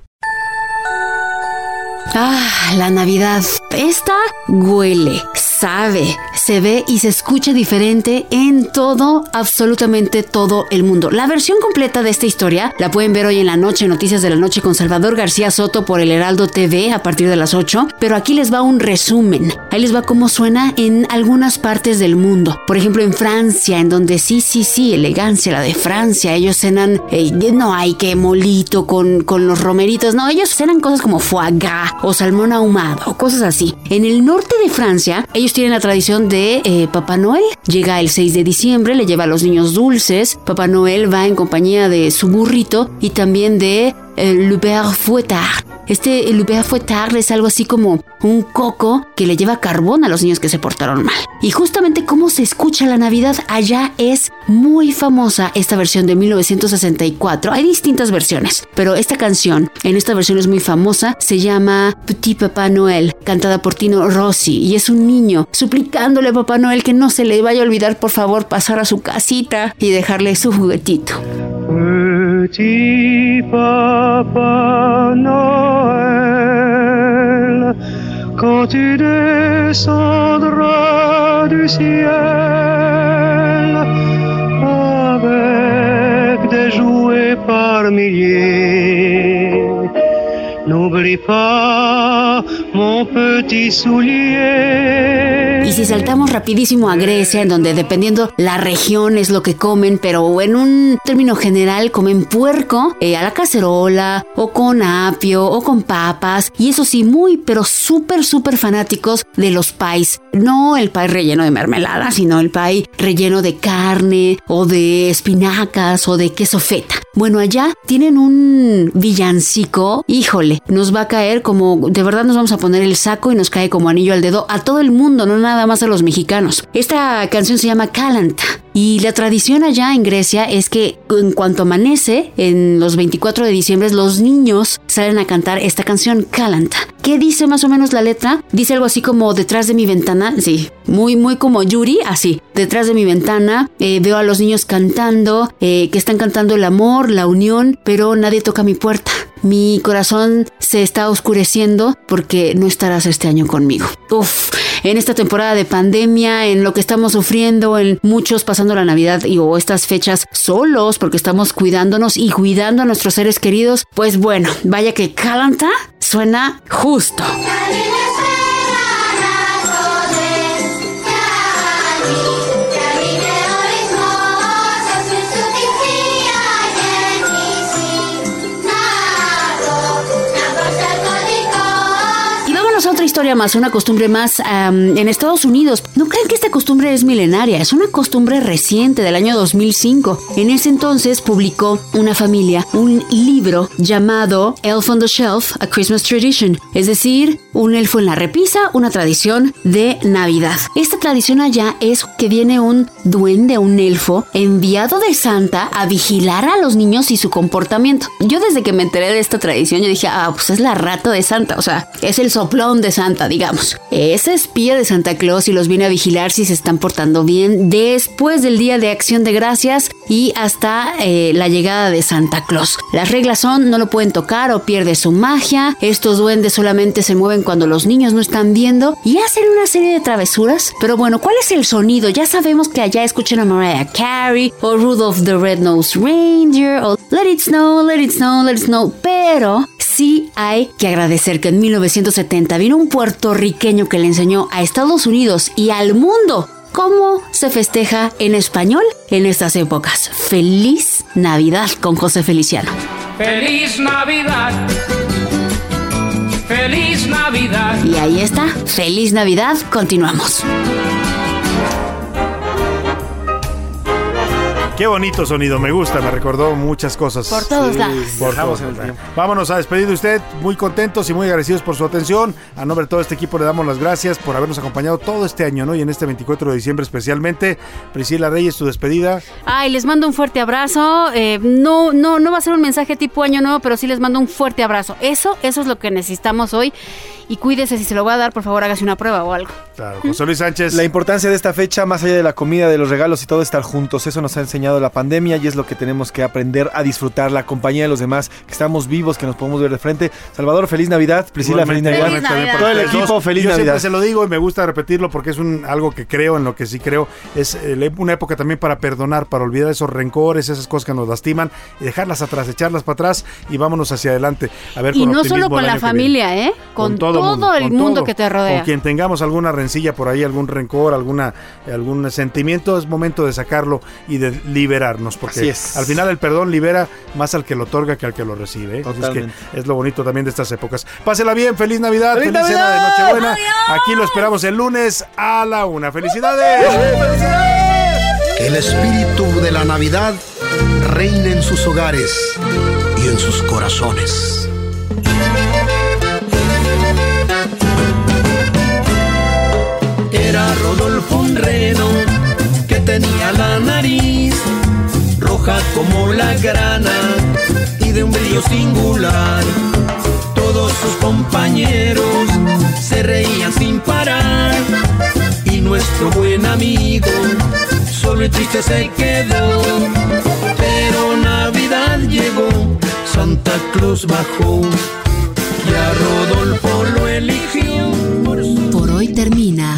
Ah, la Navidad. Esta huele, sabe, se ve y se escucha diferente en todo, absolutamente todo el mundo. La versión completa de esta historia la pueden ver hoy en la noche, Noticias de la Noche con Salvador García Soto por el Heraldo TV a partir de las 8, pero aquí les va un resumen. Ahí les va cómo suena en algunas partes del mundo. Por ejemplo, en Francia, en donde sí, sí, sí, elegancia, la de Francia. Ellos cenan, eh, no hay que molito con, con los romeritos, no, ellos cenan cosas como foie gras o salmón ahumado o cosas así. En el norte de Francia, ellos tienen la tradición de eh, Papá Noel. Llega el 6 de diciembre, le lleva a los niños dulces. Papá Noel va en compañía de su burrito y también de Le Père Fouettard. Este Père Fouettard es algo así como un coco que le lleva carbón a los niños que se portaron mal. Y justamente cómo se escucha la Navidad allá es muy famosa esta versión de 1964. Hay distintas versiones, pero esta canción en esta versión es muy famosa. Se llama Petit Papá Noel, cantada por Tino Rossi y es un niño suplicándole a Papá Noel que no se le vaya a olvidar por favor pasar a su casita y dejarle su juguetito. Petit Papa Noël, quand tu descendras du ciel avec des jouets par milliers, n'oublie pas mon petit soulier. Y si saltamos rapidísimo a Grecia, en donde dependiendo la región es lo que comen, pero en un término general comen puerco eh, a la cacerola, o con apio, o con papas, y eso sí, muy, pero súper, súper fanáticos de los pies. No el pie relleno de mermelada, sino el pie relleno de carne, o de espinacas, o de queso feta. Bueno, allá tienen un villancico, híjole, nos va a caer como, de verdad nos vamos a poner el saco y nos cae como anillo al dedo a todo el mundo, no nada más a los mexicanos. Esta canción se llama Calanta. Y la tradición allá en Grecia es que en cuanto amanece, en los 24 de diciembre, los niños salen a cantar esta canción Calanta. ¿Qué dice más o menos la letra? Dice algo así como detrás de mi ventana, sí, muy, muy como Yuri, así. Detrás de mi ventana eh, veo a los niños cantando, eh, que están cantando el amor, la unión, pero nadie toca mi puerta. Mi corazón se está oscureciendo porque no estarás este año conmigo. Uf, en esta temporada de pandemia, en lo que estamos sufriendo, en muchos pasando la Navidad y o estas fechas solos porque estamos cuidándonos y cuidando a nuestros seres queridos, pues bueno, vaya que Calanta suena justo. Historia más, una costumbre más am, en Estados Unidos. No crean que esta costumbre es milenaria, es una costumbre reciente del año 2005. En ese entonces publicó una familia un libro llamado Elf on the Shelf, A Christmas Tradition, es decir, un elfo en la repisa, una tradición de Navidad. Esta tradición allá es que viene un duende, un elfo, enviado de Santa a vigilar a los niños y su comportamiento. Yo desde que me enteré de esta tradición, yo dije, ah, pues es la rata de Santa, o sea, es el soplón de Santa, digamos. Es espía de Santa Claus y los viene a vigilar si se están portando bien después del Día de Acción de Gracias y hasta eh, la llegada de Santa Claus. Las reglas son no lo pueden tocar o pierde su magia. Estos duendes solamente se mueven cuando los niños no están viendo y hacen una serie de travesuras. Pero bueno, ¿cuál es el sonido? Ya sabemos que allá escuchan a Mariah Carey o Rudolph the Red-Nosed Reindeer o Let It Snow, Let It Snow, Let It Snow. Pero sí hay que agradecer que en 1970 vino un puertorriqueño que le enseñó a Estados Unidos y al mundo cómo se festeja en español en estas épocas. Feliz Navidad con José Feliciano. Feliz Navidad. Feliz Navidad. Y ahí está, feliz Navidad, continuamos. Qué bonito sonido, me gusta, me recordó muchas cosas. Por todos lados. Por todos lados. Vámonos a despedir de usted, muy contentos y muy agradecidos por su atención. A nombre de todo este equipo le damos las gracias por habernos acompañado todo este año, ¿no? Y en este 24 de diciembre especialmente. Priscila Reyes, tu despedida. Ay, les mando un fuerte abrazo. Eh, no, no, no va a ser un mensaje tipo año nuevo, pero sí les mando un fuerte abrazo. Eso, eso es lo que necesitamos hoy. Y cuídese, si se lo va a dar, por favor, hágase una prueba o algo. Claro, José Luis Sánchez. La importancia de esta fecha, más allá de la comida, de los regalos y todo, estar juntos. Eso nos ha enseñado la pandemia y es lo que tenemos que aprender a disfrutar, la compañía de los demás, que estamos vivos, que nos podemos ver de frente. Salvador, feliz Navidad. Priscila, feliz Navidad. Igualmente, también por Todo el equipo, feliz Yo Navidad. siempre se lo digo y me gusta repetirlo porque es un algo que creo, en lo que sí creo. Es eh, una época también para perdonar, para olvidar esos rencores, esas cosas que nos lastiman y dejarlas atrás, echarlas para atrás y vámonos hacia adelante. A ver, Y con no solo con la familia, ¿eh? Con, todo, el con mundo todo. que te rodea. Con quien tengamos alguna rencilla por ahí, algún rencor, alguna algún sentimiento, es momento de sacarlo y de liberarnos, porque Así es. al final el perdón libera más al que lo otorga que al que lo recibe. ¿eh? Es que Totalmente. es lo bonito también de estas épocas. Pásela bien, feliz Navidad, ¡Feliz feliz, cena de! Nochebuena. Aquí lo esperamos el lunes a la una. ¡Felicidades! Que el espíritu de la Navidad reine en sus hogares y en sus corazones. Era Rodolfo un reno tenía la nariz roja como la grana y de un brillo singular. Todos sus compañeros se reían sin parar y nuestro buen amigo solo y triste se quedó. Pero Navidad llegó, Santa Claus bajó y a Rodolfo lo eligió por hoy termina